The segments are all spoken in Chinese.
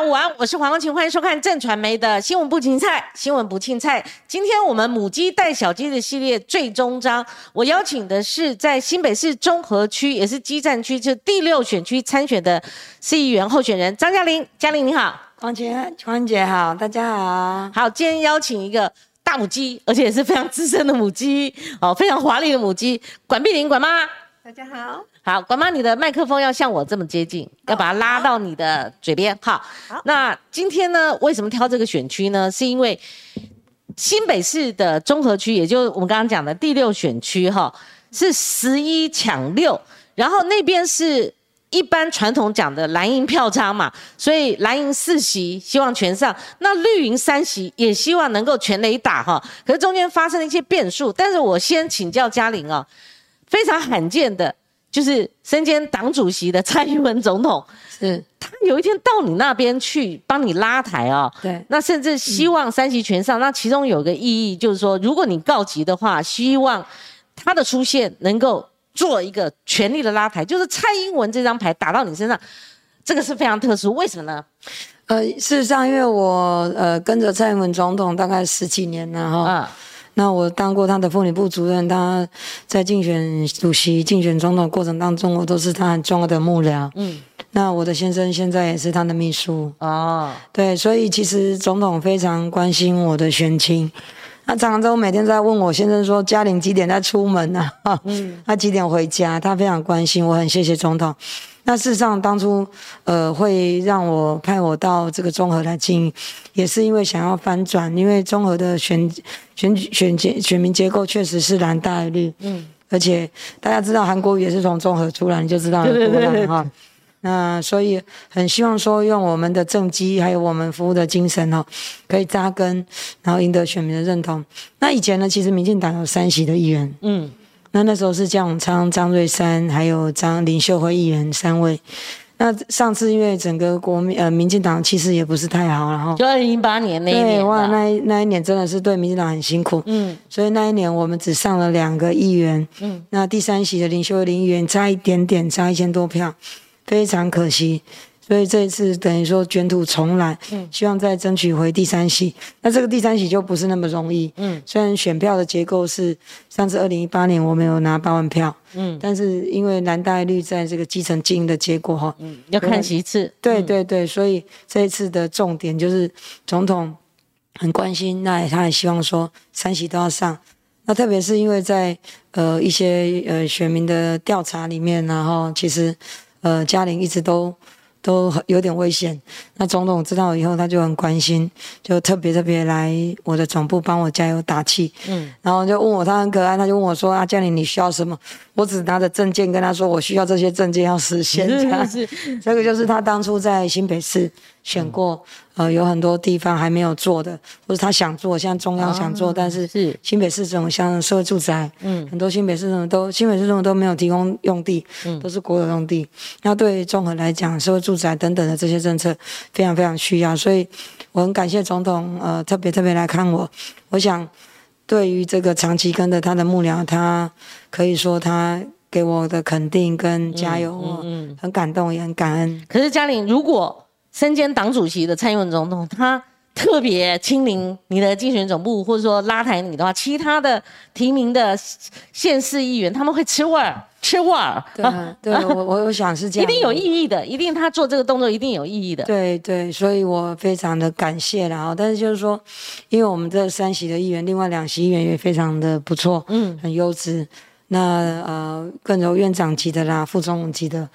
午安，我是黄光晴，欢迎收看正传媒的新闻不青菜，新闻不青菜。今天我们母鸡带小鸡的系列最终章，我邀请的是在新北市中和区，也是基站区，就第六选区参选的市议员候选人张嘉玲。嘉玲你好，黄姐，黄姐好，大家好。好，今天邀请一个大母鸡，而且也是非常资深的母鸡，哦，非常华丽的母鸡，管碧玲管妈。大家好，好，管妈，你的麦克风要像我这么接近，要把它拉到你的嘴边。好，那今天呢，为什么挑这个选区呢？是因为新北市的综合区，也就是我们刚刚讲的第六选区，哈，是十一抢六，然后那边是一般传统讲的蓝营票仓嘛，所以蓝营四席希望全上，那绿营三席也希望能够全雷打哈。可是中间发生了一些变数，但是我先请教嘉玲啊。非常罕见的，就是身兼党主席的蔡英文总统，是他有一天到你那边去帮你拉台哦。对，那甚至希望三席全上。那其中有个意义就是说，如果你告急的话，希望他的出现能够做一个全力的拉台，就是蔡英文这张牌打到你身上，这个是非常特殊。为什么呢？呃，事实上，因为我呃跟着蔡英文总统大概十几年了哈。那我当过他的妇女部主任，他在竞选主席、竞选总统过程当中，我都是他很重要的幕僚。嗯，那我的先生现在也是他的秘书。哦，对，所以其实总统非常关心我的选情。那常常每天在问我先生说：“嘉玲几点在出门呢？嗯，他几点回家？”他非常关心，我很谢谢总统。那事实上，当初呃会让我派我到这个综合来经营，也是因为想要翻转，因为综合的选选选结选民结构确实是蓝大于绿，嗯，而且大家知道韩国也是从综合出来，你就知道有多难哈。那所以很希望说用我们的政绩还有我们服务的精神哦，可以扎根，然后赢得选民的认同。那以前呢，其实民进党有三席的议员，嗯。那那时候是江永昌、张瑞山，还有张林秀和议员三位。那上次因为整个国民呃民进党气势也不是太好，然后就二零零八年那一年，哇，那那一年真的是对民进党很辛苦。嗯，所以那一年我们只上了两个议员。嗯，那第三席的林秀辉林议员差一点点，差一千多票，非常可惜。所以这一次等于说卷土重来，嗯，希望再争取回第三席。那这个第三席就不是那么容易，嗯，虽然选票的结构是上次二零一八年我们有拿八万票，嗯，但是因为蓝大率在这个基层经营的结果哈，嗯，要看其次，对对对，所以这一次的重点就是总统很关心，那他也希望说三席都要上。那特别是因为在呃一些呃选民的调查里面，然后其实呃嘉玲一直都。都有点危险。那总统知道以后，他就很关心，就特别特别来我的总部帮我加油打气。嗯，然后就问我，他很可爱，他就问我说：“啊，嘉玲，你需要什么？”我只拿着证件跟他说：“我需要这些证件要实现。” 这个就是他当初在新北市选过。呃，有很多地方还没有做的，或者他想做，像中央想做，但是是新北市政府像社会住宅，嗯，很多新北市政府都新北市政府都没有提供用地，嗯，都是国有用地。那对综合来讲，社会住宅等等的这些政策非常非常需要，所以我很感谢总统，呃，特别特别来看我。我想对于这个长期跟着他的幕僚，他可以说他给我的肯定跟加油，嗯，很感动也很感恩。可是嘉玲，如果身兼党主席的蔡英文总统，他特别亲临你的竞选总部，或者说拉抬你的话，其他的提名的县市议员他们会吃味儿，吃味儿。对，对 我我我想是这样，一定有意义的，一定他做这个动作一定有意义的。对对，所以我非常的感谢然后。但是就是说，因为我们这三席的议员，另外两席议员也非常的不错，嗯，很优质。那呃，更有院长级的啦，副总统级的。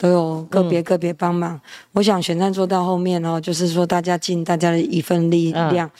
都有个别个别帮忙，我想选战做到后面哦，就是说大家尽大家的一份力量，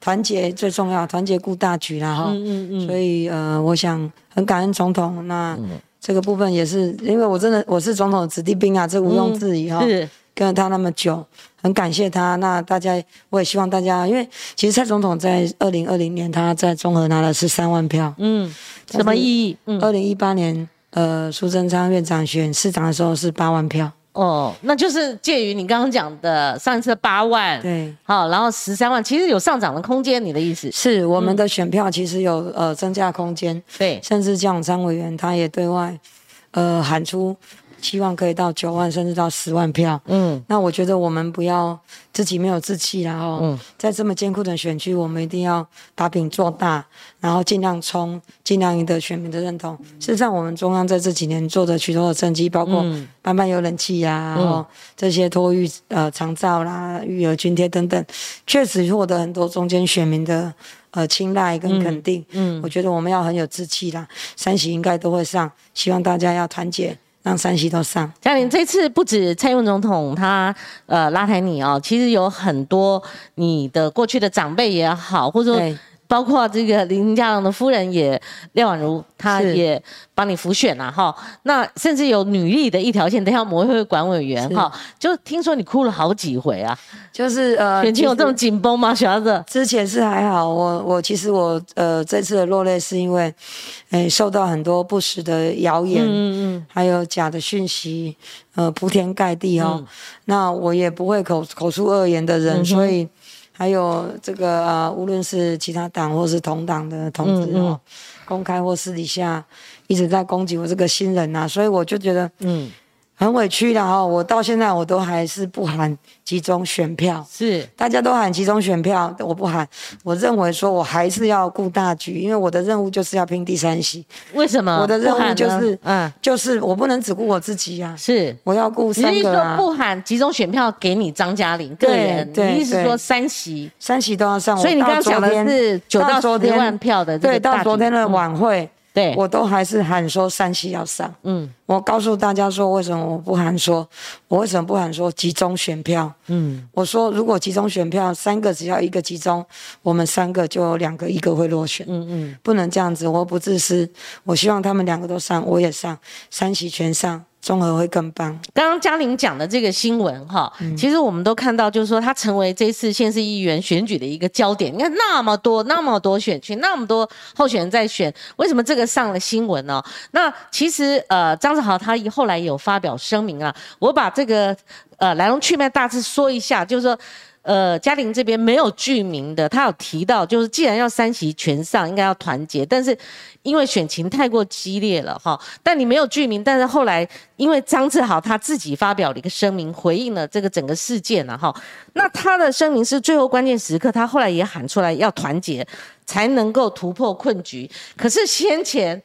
团结最重要，团结顾大局啦哈。嗯嗯嗯。所以呃，我想很感恩总统，那这个部分也是因为我真的我是总统的子弟兵啊，这毋庸置疑哈。是。跟了他那么久，很感谢他。那大家我也希望大家，因为其实蔡总统在二零二零年他在综合拿了十三万票。嗯。什么意义？嗯。二零一八年。呃，苏贞昌院长选市长的时候是八万票。哦，那就是介于你刚刚讲的上一次八万，对，好，然后十三万，其实有上涨的空间。你的意思？是我们的选票其实有呃增加空间，对，甚至江永昌委员他也对外呃喊出希望可以到九万甚至到十万票。嗯，那我觉得我们不要自己没有志气然后嗯，在这么艰苦的选区，我们一定要把饼做大，然后尽量冲，尽量赢得选民的认同。事实上，我们中央在这几年做的许多的政绩，包括班班有冷气呀，然后这些托育呃长照啦、育儿津贴等等，确实获得很多中间选民的。呃，青睐跟肯定，嗯，我觉得我们要很有志气啦。三喜应该都会上，希望大家要团结，让山西都上。嘉玲，这次不止蔡英文总统他呃拉抬你哦，其实有很多你的过去的长辈也好，或者说。包括这个林家龙的夫人也廖婉如，她也帮你辅选了哈。那甚至有女力的一条线，等下我们会管委员哈。就听说你哭了好几回啊，就是呃，选情有这么紧绷吗，小子？之前是还好，我我其实我呃这次的落泪是因为，哎，受到很多不实的谣言，嗯嗯，还有假的讯息，呃，铺天盖地哦。那我也不会口口出恶言的人，所以。还有这个呃，无论是其他党或是同党的同志哦，公开或私底下一直在攻击我这个新人呐，所以我就觉得嗯。很委屈的哈，我到现在我都还是不喊集中选票，是大家都喊集中选票，我不喊。我认为说我还是要顾大局，因为我的任务就是要拼第三席。为什么？我的任务就是，嗯，就是我不能只顾我自己呀。是，我要顾三个啊。说不喊集中选票给你张嘉玲个人，对你意思说三席，三席都要上。所以你刚刚讲的是九到十万票的，对，到昨天的晚会。对，我都还是喊说山西要上。嗯，我告诉大家说，为什么我不喊说，我为什么不喊说集中选票？嗯，我说如果集中选票，三个只要一个集中，我们三个就有两个一个会落选。嗯嗯，不能这样子，我不自私，我希望他们两个都上，我也上，山西全上。综合会更棒。刚刚嘉玲讲的这个新闻哈，其实我们都看到，就是说他成为这次县市议员选举的一个焦点。你看那么多那么多选区，那么多候选人在选，为什么这个上了新闻呢？那其实呃，张志豪他后来有发表声明啊，我把这个呃来龙去脉大致说一下，就是说。呃，嘉玲这边没有具名的，他有提到，就是既然要三席全上，应该要团结，但是因为选情太过激烈了哈。但你没有具名，但是后来因为张志豪他自己发表了一个声明，回应了这个整个事件了哈。那他的声明是最后关键时刻，他后来也喊出来要团结，才能够突破困局。可是先前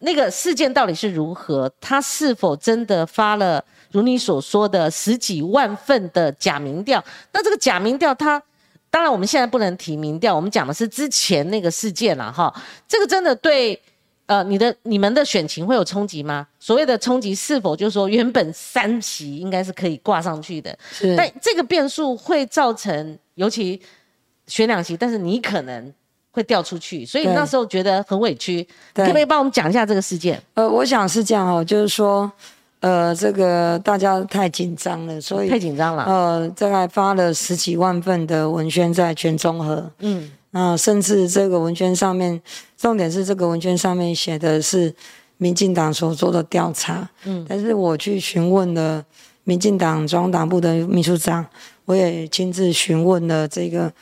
那个事件到底是如何？他是否真的发了？如你所说的十几万份的假民调，那这个假民调，它当然我们现在不能提民调，我们讲的是之前那个事件了哈。这个真的对呃你的你们的选情会有冲击吗？所谓的冲击是否就是说原本三席应该是可以挂上去的，但这个变数会造成尤其选两席，但是你可能会掉出去，所以那时候觉得很委屈。可不可以帮我们讲一下这个事件？呃，我想是这样哦，就是说。呃，这个大家太紧张了，所以太紧张了。呃，大概发了十几万份的文宣在全中和，嗯，那甚至这个文宣上面，重点是这个文宣上面写的是民进党所做的调查，嗯，但是我去询问了民进党中央党部的秘书长，我也亲自询问了这个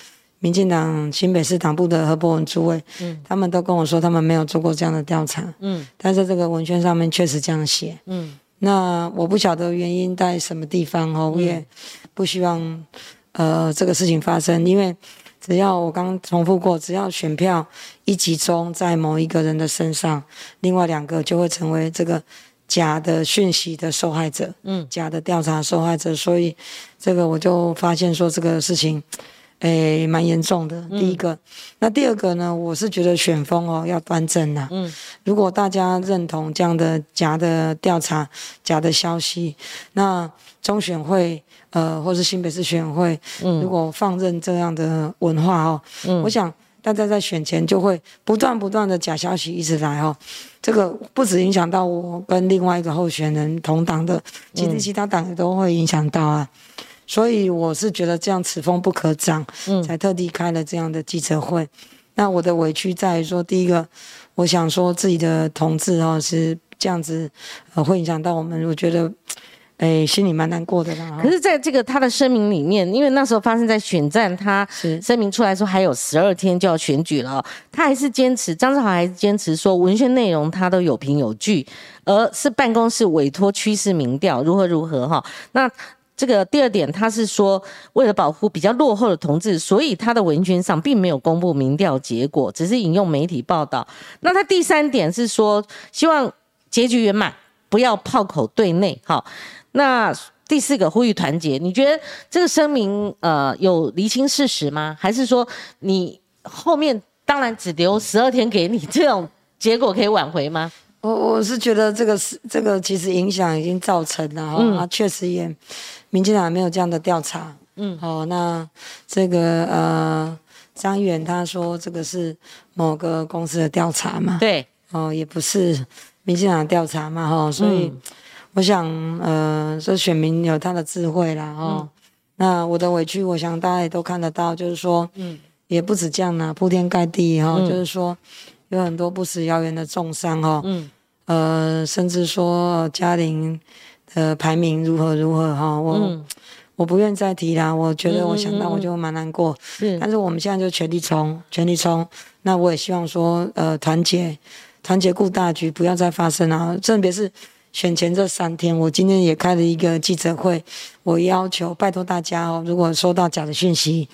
民进党新北市党部的何伯文主委，嗯，他们都跟我说他们没有做过这样的调查，嗯，但是这个文宣上面确实这样写，嗯。那我不晓得原因在什么地方哦，我也不希望呃这个事情发生，因为只要我刚重复过，只要选票一集中在某一个人的身上，另外两个就会成为这个假的讯息的受害者，嗯，假的调查受害者，所以这个我就发现说这个事情。诶，蛮严重的。第一个，那第二个呢？我是觉得选风哦要端正呐。嗯，如果大家认同这样的假的调查、假的消息，那中选会呃，或是新北市选会，嗯，如果放任这样的文化哦，嗯，我想大家在选前就会不断不断的假消息一直来哦，这个不止影响到我跟另外一个候选人同党的，其实其他党也都会影响到啊。所以我是觉得这样此风不可长，嗯，才特地开了这样的记者会。那我的委屈在于说，第一个，我想说自己的同志哦是这样子，呃，会影响到我们。我觉得哎，心里蛮难过的啦。可是，在这个他的声明里面，因为那时候发生在选战，他声明出来说还有十二天就要选举了，他还是坚持，张志豪还是坚持说文宣内容他都有凭有据，而是办公室委托趋势民调如何如何哈。那这个第二点，他是说为了保护比较落后的同志，所以他的文宣上并没有公布民调结果，只是引用媒体报道。那他第三点是说希望结局圆满，不要炮口对内，好。那第四个呼吁团结，你觉得这个声明呃有厘清事实吗？还是说你后面当然只留十二天给你，这种结果可以挽回吗？我我是觉得这个是这个其实影响已经造成了哈，确实也民进党没有这样的调查，嗯，好，那这个呃张远他说这个是某个公司的调查嘛，对，哦也不是民进党调查嘛哈，所以。我想，呃，这选民有他的智慧啦，哦，那我的委屈，我想大家也都看得到，就是说，嗯，也不止这样啦，铺天盖地哈，就是说，有很多不死谣言的重伤哈，嗯，呃，甚至说嘉玲的排名如何如何哈，我我不愿再提啦，我觉得我想到我就蛮难过，是，但是我们现在就全力冲，全力冲，那我也希望说，呃，团结，团结顾大局，不要再发生啊，特别是。选前这三天，我今天也开了一个记者会，我要求拜托大家哦，如果收到假的讯息。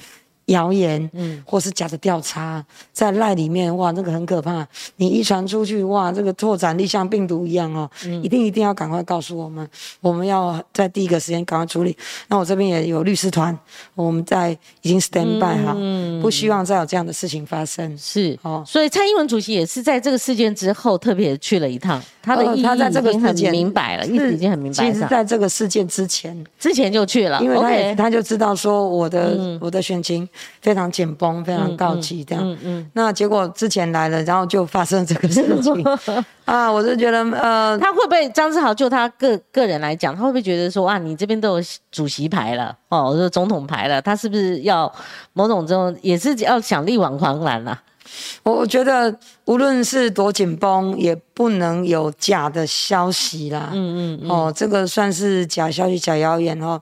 谣言，嗯，或是假的调查，在赖里面，哇，那个很可怕。你一传出去，哇，这个拓展力像病毒一样哦，一定一定要赶快告诉我们，我们要在第一个时间赶快处理。那我这边也有律师团，我们在已经 stand by 哈，嗯不希望再有这样的事情发生。是，哦，所以蔡英文主席也是在这个事件之后特别去了一趟，他的意义已经很明白了，意思已经很明白了。其实在这个事件之前，之前就去了，因为他也他就知道说我的我的选情。非常紧绷，非常告急，这样。嗯嗯。那结果之前来了，然后就发生这个事情 啊！我就觉得，呃，他会不会张志豪就他个个人来讲，他会不会觉得说，啊，你这边都有主席牌了，哦，我说总统牌了，他是不是要某种这种也是要想力挽狂澜啊？我我觉得无论是多紧绷，也不能有假的消息啦。嗯嗯。哦，这个算是假消息、假谣言哦。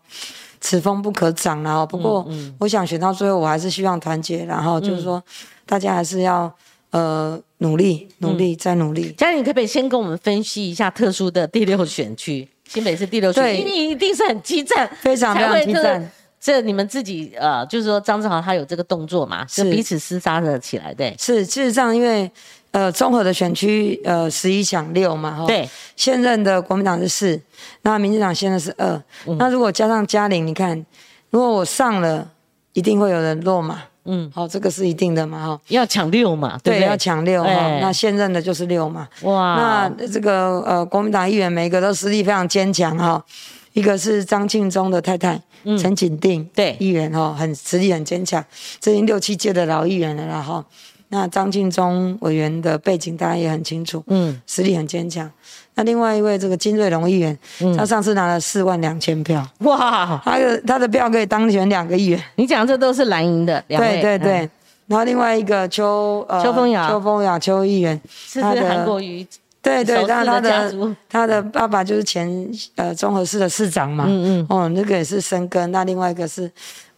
此风不可长了不过，我想选到最后，我还是希望团结。然后就是说，大家还是要呃努力、努力再努力。嘉玲，可不可以先跟我们分析一下特殊的第六选区，新北市第六选区？你一定是很激战，非常非常激战。这你们自己呃，就是说张志豪他有这个动作嘛，是彼此厮杀了起来对。是，事实上因为。呃，综合的选区，呃，十一抢六嘛，哈。对。现任的国民党是四，那民进党现在是二。那如果加上嘉玲，你看，如果我上了，一定会有人落嘛。嗯。好，这个是一定的嘛，哈。要抢六嘛，对？要抢六哈。那现任的就是六嘛。哇。那这个呃，国民党议员每一个都实力非常坚强哈。一个是张庆忠的太太陈锦定，对，议员哈，很实力很坚强，这已经六七届的老议员了啦哈。那张晋忠委员的背景大家也很清楚，嗯，实力很坚强。那另外一位这个金瑞龙议员，他上次拿了四万两千票，哇，他的他的票可以当选两个议员。你讲这都是蓝营的，对对对。然后另外一个邱呃邱风雅邱风雅邱议员，是不是韩国瑜？对对，然后他的他的爸爸就是前呃综合市的市长嘛，嗯嗯，哦，那个也是生根。那另外一个是。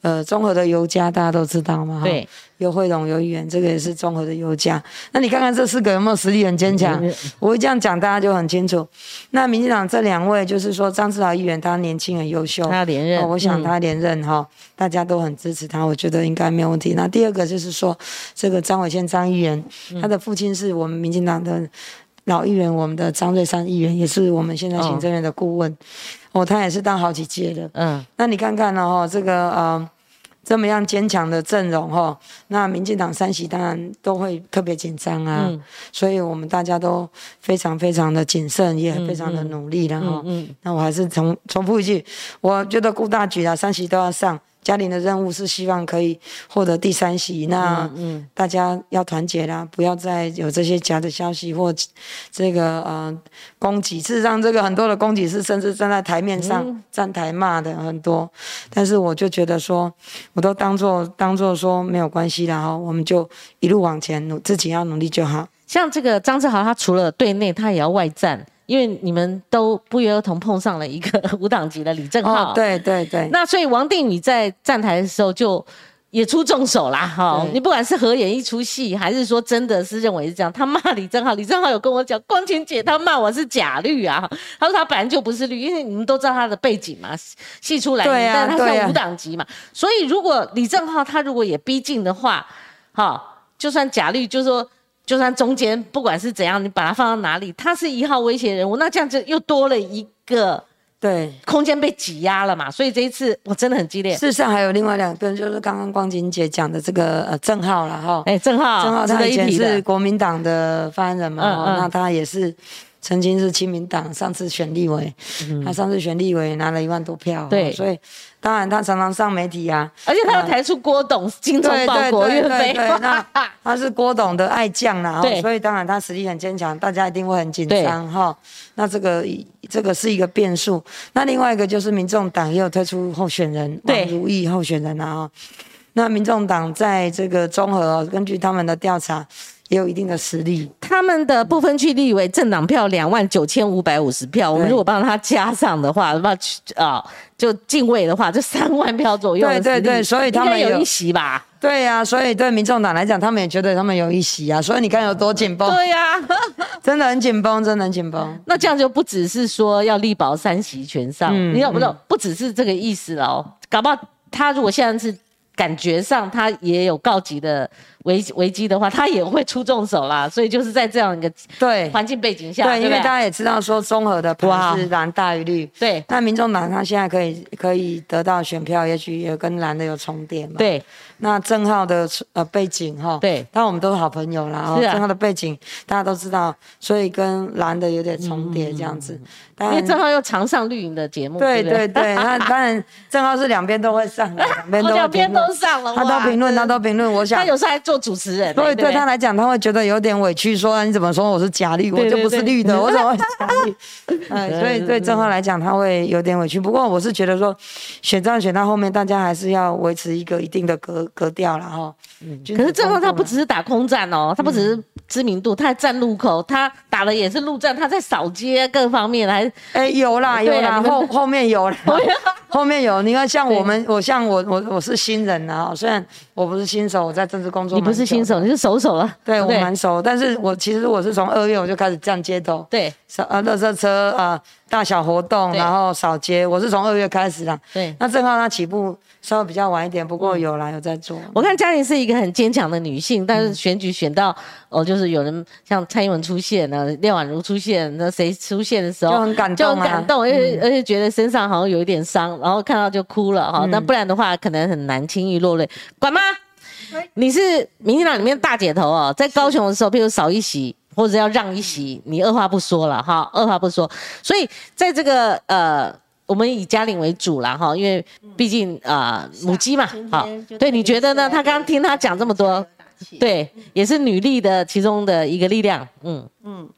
呃，综合的油价大家都知道嘛，对，有惠龙有议员，这个也是综合的油价。那你看看这四个有没有实力很坚强？我会这样讲，大家就很清楚。那民进党这两位，就是说张志豪议员，他年轻很优秀，他连任，我想他连任哈，大家都很支持他，我觉得应该没有问题。那第二个就是说，这个张伟宪张议员，他的父亲是我们民进党的老议员，我们的张瑞山议员，也是我们现在行政院的顾问。哦，他也是当好几届的，嗯，那你看看呢？哈，这个呃，这么样坚强的阵容哈，那民进党三席当然都会特别紧张啊，所以我们大家都非常非常的谨慎，也非常的努力，了哦。嗯，那我还是重重复一句，我觉得顾大局啊，三席都要上。嘉玲的任务是希望可以获得第三席，那大家要团结啦，不要再有这些假的消息或这个呃攻击。事实上，这个很多的攻击是甚至站在台面上站台骂的很多，但是我就觉得说，我都当做当做说没有关系啦，哈，我们就一路往前努，自己要努力就好。像这个张志豪，他除了对内，他也要外战。因为你们都不约而同碰上了一个 无党籍的李正浩，对对对。那所以王定宇在站台的时候就。也出重手啦，哈！你不管是合演一出戏，还是说真的是认为是这样，他骂李正浩，李正浩有跟我讲，光晴姐他骂我是假绿啊，他说他本来就不是绿，因为你们都知道他的背景嘛，戏出来，但他是无党籍嘛，所以如果李正浩他如果也逼近的话，哈，就算假绿，就说就算中间不管是怎样，你把它放到哪里，他是一号威胁人物，那这样子又多了一个。对，空间被挤压了嘛，所以这一次我真的很激烈。事实上还有另外两个，就是刚刚光景姐讲的这个呃郑浩了哈。哎，郑浩，郑浩他以前是国民党的发言人嘛，那他也是曾经是亲民党，上次选立委，他上次选立委拿了一万多票，对，所以。当然，他常常上媒体啊，而且他要抬出郭董精忠报国岳飞，那 他是郭董的爱将啦，所以当然他实力很坚强，大家一定会很紧张哈。那这个这个是一个变数。那另外一个就是民众党也有推出候选人王如意候选人啊。那民众党在这个综合根据他们的调查。也有一定的实力。他们的不分区立委政党票两万九千五百五十票，我们如果帮他加上的话，那啊，就进位的话，就三万票左右。对对对，所以他们有一席吧？对呀，所以对民众党来讲，他们也觉得他们有一席啊。所以你看有多紧绷？对呀，真的很紧绷，真的很紧绷。那这样就不只是说要力保三席全上，你要不不不只是这个意思了哦。搞不好他如果现在是。感觉上他也有告急的危危机的话，他也会出重手啦。所以就是在这样一个对环境背景下，对，因为大家也知道说综合的盘是蓝大于绿，对。那民众党他现在可以可以得到选票，也许也跟蓝的有重叠嘛。对。那郑浩的呃背景哈，对，但我们都是好朋友啦。郑浩的背景大家都知道，所以跟蓝的有点重叠这样子。因为郑浩又常上绿营的节目，对对对。那当然郑浩是两边都会上，两边都两边都上了。他都评论，他都评论。我想他有时候还做主持人，所以对他来讲，他会觉得有点委屈，说你怎么说我是假绿，我就不是绿的，我怎么会假绿？哎，所以对郑浩来讲，他会有点委屈。不过我是觉得说，选战选到后面，大家还是要维持一个一定的格。格调了哈，可是郑浩他不只是打空战哦，他不只是知名度，他还站路口，他打的也是陆战，他在扫街各方面还哎有啦有啦，后后面有了，后面有。你看像我们，我像我我我是新人啊，虽然我不是新手，我在政治工作，你不是新手，你是熟手了，对我蛮熟，但是我其实我是从二月我就开始站街头，对，扫啊，垃圾车啊，大小活动，然后扫街，我是从二月开始的，对，那正好他起步。稍微比较晚一点，不过有啦，有在做。我看嘉玲是一个很坚强的女性，但是选举选到哦，就是有人像蔡英文出现呢，廖婉如出现，那谁出现的时候就很感动，就很感动，而且而且觉得身上好像有一点伤，然后看到就哭了哈。那不然的话，可能很难轻易落泪。管妈，你是民进党里面大姐头哦，在高雄的时候，譬如少一席或者要让一席，你二话不说了哈，二话不说。所以在这个呃。我们以嘉玲为主啦，哈，因为毕竟啊母鸡嘛，好，对，你觉得呢？他刚刚听他讲这么多，对，也是女力的其中的一个力量，嗯嗯。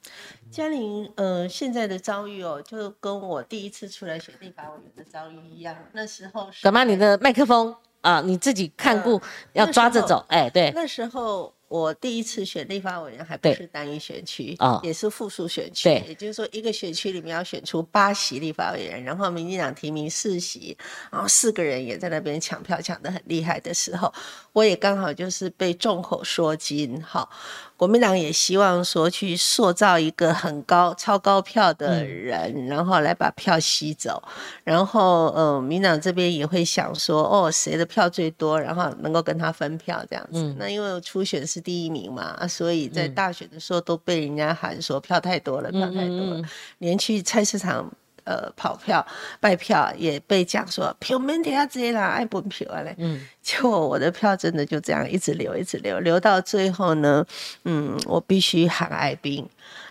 嘉玲呃现在的遭遇哦，就跟我第一次出来选立法委员的遭遇一样，那时候干嘛？你的麦克风啊，你自己看顾，要抓着走，哎，对，那时候。我第一次选立法委员还不是单一选区啊，也是复数选区，也就是说一个选区里面要选出八席立法委员，然后民进党提名四席，然后四个人也在那边抢票抢得很厉害的时候，我也刚好就是被众口铄金，哈。国民党也希望说去塑造一个很高、超高票的人，然后来把票吸走。然后，嗯，民党这边也会想说，哦，谁的票最多，然后能够跟他分票这样子。那因为初选是第一名嘛，所以在大选的时候都被人家喊说票太多了，票太多了，连去菜市场。呃，跑票、拜票也被讲说票没得要，直接拿爱不票啊嘞。嗯，结果我的票真的就这样一直留，一直留，留到最后呢，嗯，我必须喊爱兵。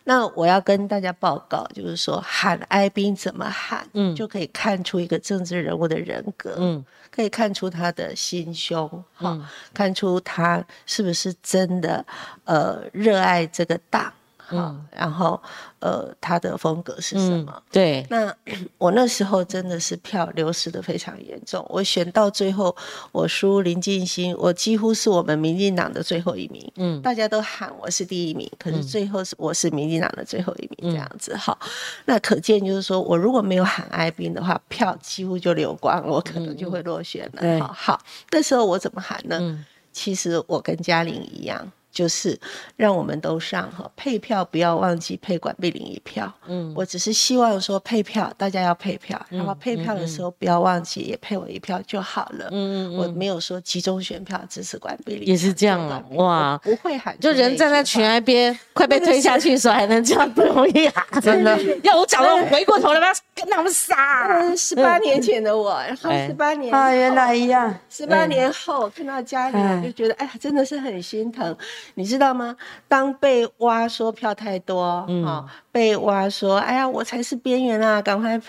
那我要跟大家报告，就是说喊哀兵怎么喊，嗯，就可以看出一个政治人物的人格，嗯，可以看出他的心胸，哈，看出他是不是真的呃热爱这个党。好，然后呃，他的风格是什么？对，那 我那时候真的是票流失的非常严重。我选到最后，我输林进新，我几乎是我们民进党的最后一名。嗯，大家都喊我是第一名，可是最后是我是民进党的最后一名这样子。好，那可见就是说我如果没有喊爱兵的话，票几乎就流光，我可能就会落选了。好，好，那时候我怎么喊呢？其实我跟嘉玲一样。就是让我们都上哈，配票不要忘记配管必领一票。嗯，我只是希望说配票大家要配票，然后配票的时候不要忘记也配我一票就好了。嗯嗯我没有说集中选票支持管必领。也是这样啊，哇，不会喊，就人站在群崖边快被推下去的时候还能这样不容易啊，真的。要我讲了，我回过头来要跟他们杀。十八年前的我，然后十八年啊，原来一样。十八年后看到家里，就觉得哎呀，真的是很心疼。你知道吗？当被挖说票太多，嗯，被挖说，哎呀，我才是边缘啊，赶快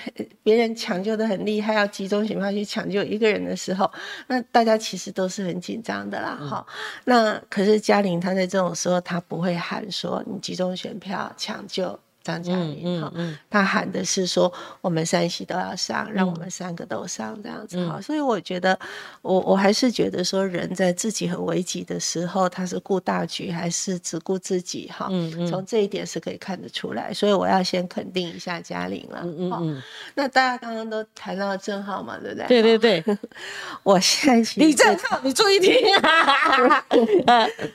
别人抢救的很厉害，要集中选票去抢救一个人的时候，那大家其实都是很紧张的啦，哈。那可是嘉玲她在这种时候，她不会喊说你集中选票抢救。张嘉玲哈，他喊的是说我们三系都要上，让我们三个都上这样子哈。所以我觉得，我我还是觉得说，人在自己很危急的时候，他是顾大局还是只顾自己哈？从这一点是可以看得出来。所以我要先肯定一下嘉玲了。嗯嗯那大家刚刚都谈到郑浩嘛，对不对？对对对，我现在李正浩，你注意听。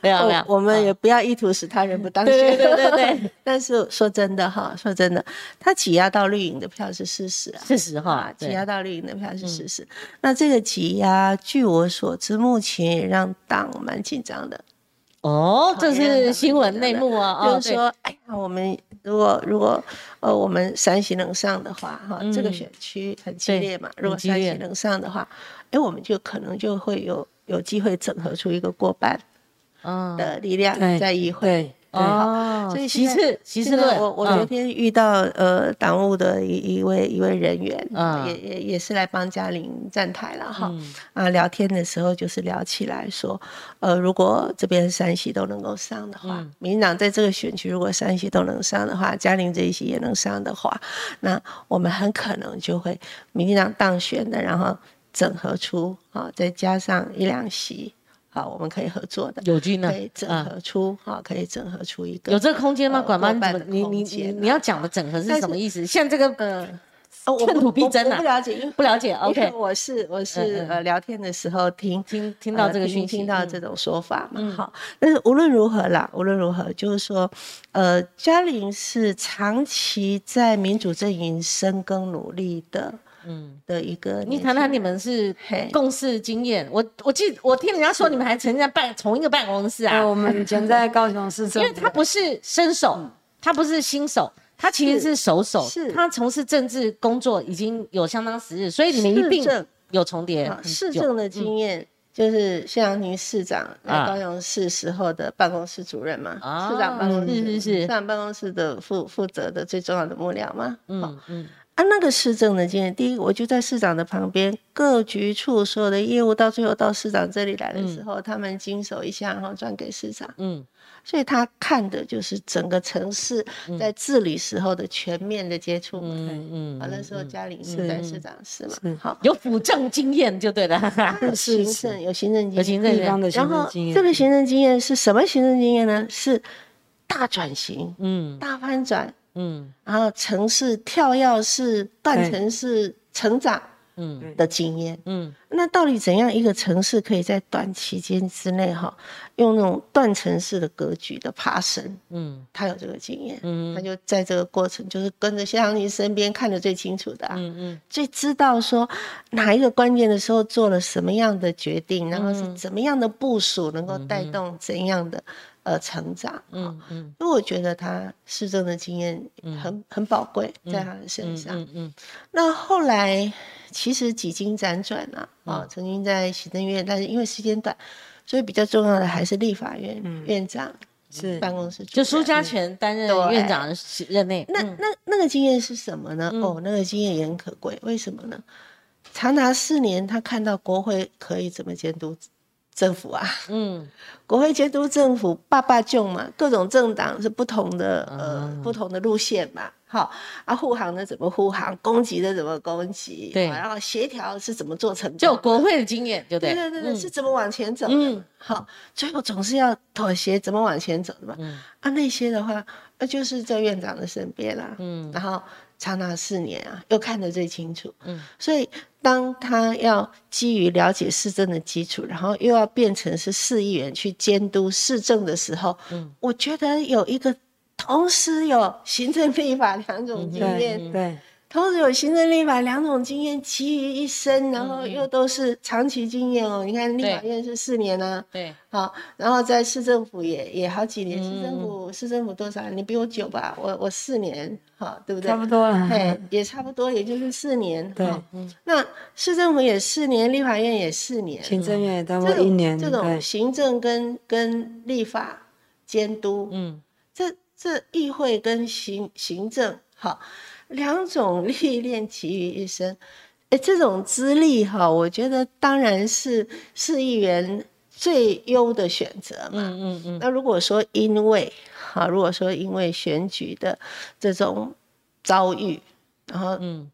没有没有，我们也不要意图使他人不当选。对对对对。但是说真的。的哈，说真的，他挤压到绿营的票是事实啊，事实哈，挤压到绿营的票是事实。那这个挤压，据我所知，目前也让党蛮紧张的。哦，这是新闻内幕啊，就是说，哎呀，我们如果如果呃，我们山西能上的话，哈，这个选区很激烈嘛，如果山西能上的话，哎，我们就可能就会有有机会整合出一个过半的力量在议会。哦，所以其次，其次论，我我昨天遇到呃党务的一一位一位人员，也也也是来帮嘉玲站台了哈。啊，聊天的时候就是聊起来说，呃，如果这边山西都能够上的话，民进党在这个选区如果山西都能上的话，嘉玲这一席也能上的话，那我们很可能就会民进党当选的，然后整合出啊，再加上一两席。好，我们可以合作的，有军呢？可以整合出，哈，可以整合出一个有这个空间吗？管吗？你你你你要讲的整合是什么意思？像这个呃，寸土必争啊，不了解，因为不了解。OK，我是我是呃聊天的时候听听听到这个讯息，听到这种说法嘛。好，但是无论如何啦，无论如何，就是说，呃，嘉玲是长期在民主阵营深耕努力的。嗯，的一个，你谈谈你们是共事经验。我我记，我听人家说你们还曾经在办同一个办公室啊。我们以前在高雄市，因为他不是新手，他不是新手，他其实是熟手，是他从事政治工作已经有相当时日，所以你们一定有重叠。市政的经验就是谢阳宁市长来高雄市时候的办公室主任嘛，市长办公室是是是，市长办公室的负负责的最重要的幕僚嘛。嗯嗯。啊，那个市政的经验，第一，我就在市长的旁边，各局处所有的业务到最后到市长这里来的时候，他们经手一下，然后转给市长。嗯，所以他看的就是整个城市在治理时候的全面的接触。嗯嗯。啊，那时候嘉玲是在市长室嘛，好，有辅政经验就对了。行政有行政经验，有行政方的行政经验。这个行政经验是什么行政经验呢？是大转型，嗯，大翻转。嗯，然后城市跳跃式断层式成长，嗯。的经验，嗯，那到底怎样一个城市可以在短期间之内哈，用那种断层式的格局的爬升，嗯，他有这个经验，嗯，他就在这个过程就是跟着谢长廷身边看的最清楚的，嗯嗯，最知道说哪一个关键的时候做了什么样的决定，然后是怎么样的部署能够带动怎样的。呃，成长，嗯嗯，因为我觉得他市政的经验很很宝贵，在他的身上，嗯嗯。那后来其实几经辗转啊，啊，曾经在行政院，但是因为时间短，所以比较重要的还是立法院院长是办公室，就苏家全担任院长的任内。那那那个经验是什么呢？哦，那个经验也很可贵，为什么呢？长达四年，他看到国会可以怎么监督。政府啊，嗯，国会监督政府，爸爸舅嘛，各种政党是不同的，呃，不同的路线嘛，好，啊，护航的怎么护航，攻击的怎么攻击，对，然后协调是怎么做成，就国会的经验，对。对对对，是怎么往前走的，嗯，好，最后总是要妥协，怎么往前走的嘛，嗯，啊，那些的话，那就是在院长的身边啦，嗯，然后。长达四年啊，又看得最清楚。嗯，所以当他要基于了解市政的基础，然后又要变成是市议员去监督市政的时候，嗯，我觉得有一个同时有行政立法两种经验，对。同时有行政立法两种经验集于一身，然后又都是长期经验哦。你看立法院是四年啊，对，好，然后在市政府也也好几年，市政府市政府多少？你比我久吧？我我四年，好，对不对？差不多了，嘿，也差不多，也就是四年。对，那市政府也四年，立法院也四年，行政院也差不多一年。这种行政跟跟立法监督，嗯，这这议会跟行行政，好。两种历练集于一身，哎，这种资历哈，我觉得当然是市议员最优的选择嘛。嗯嗯嗯。那如果说因为哈，如果说因为选举的这种遭遇，然后嗯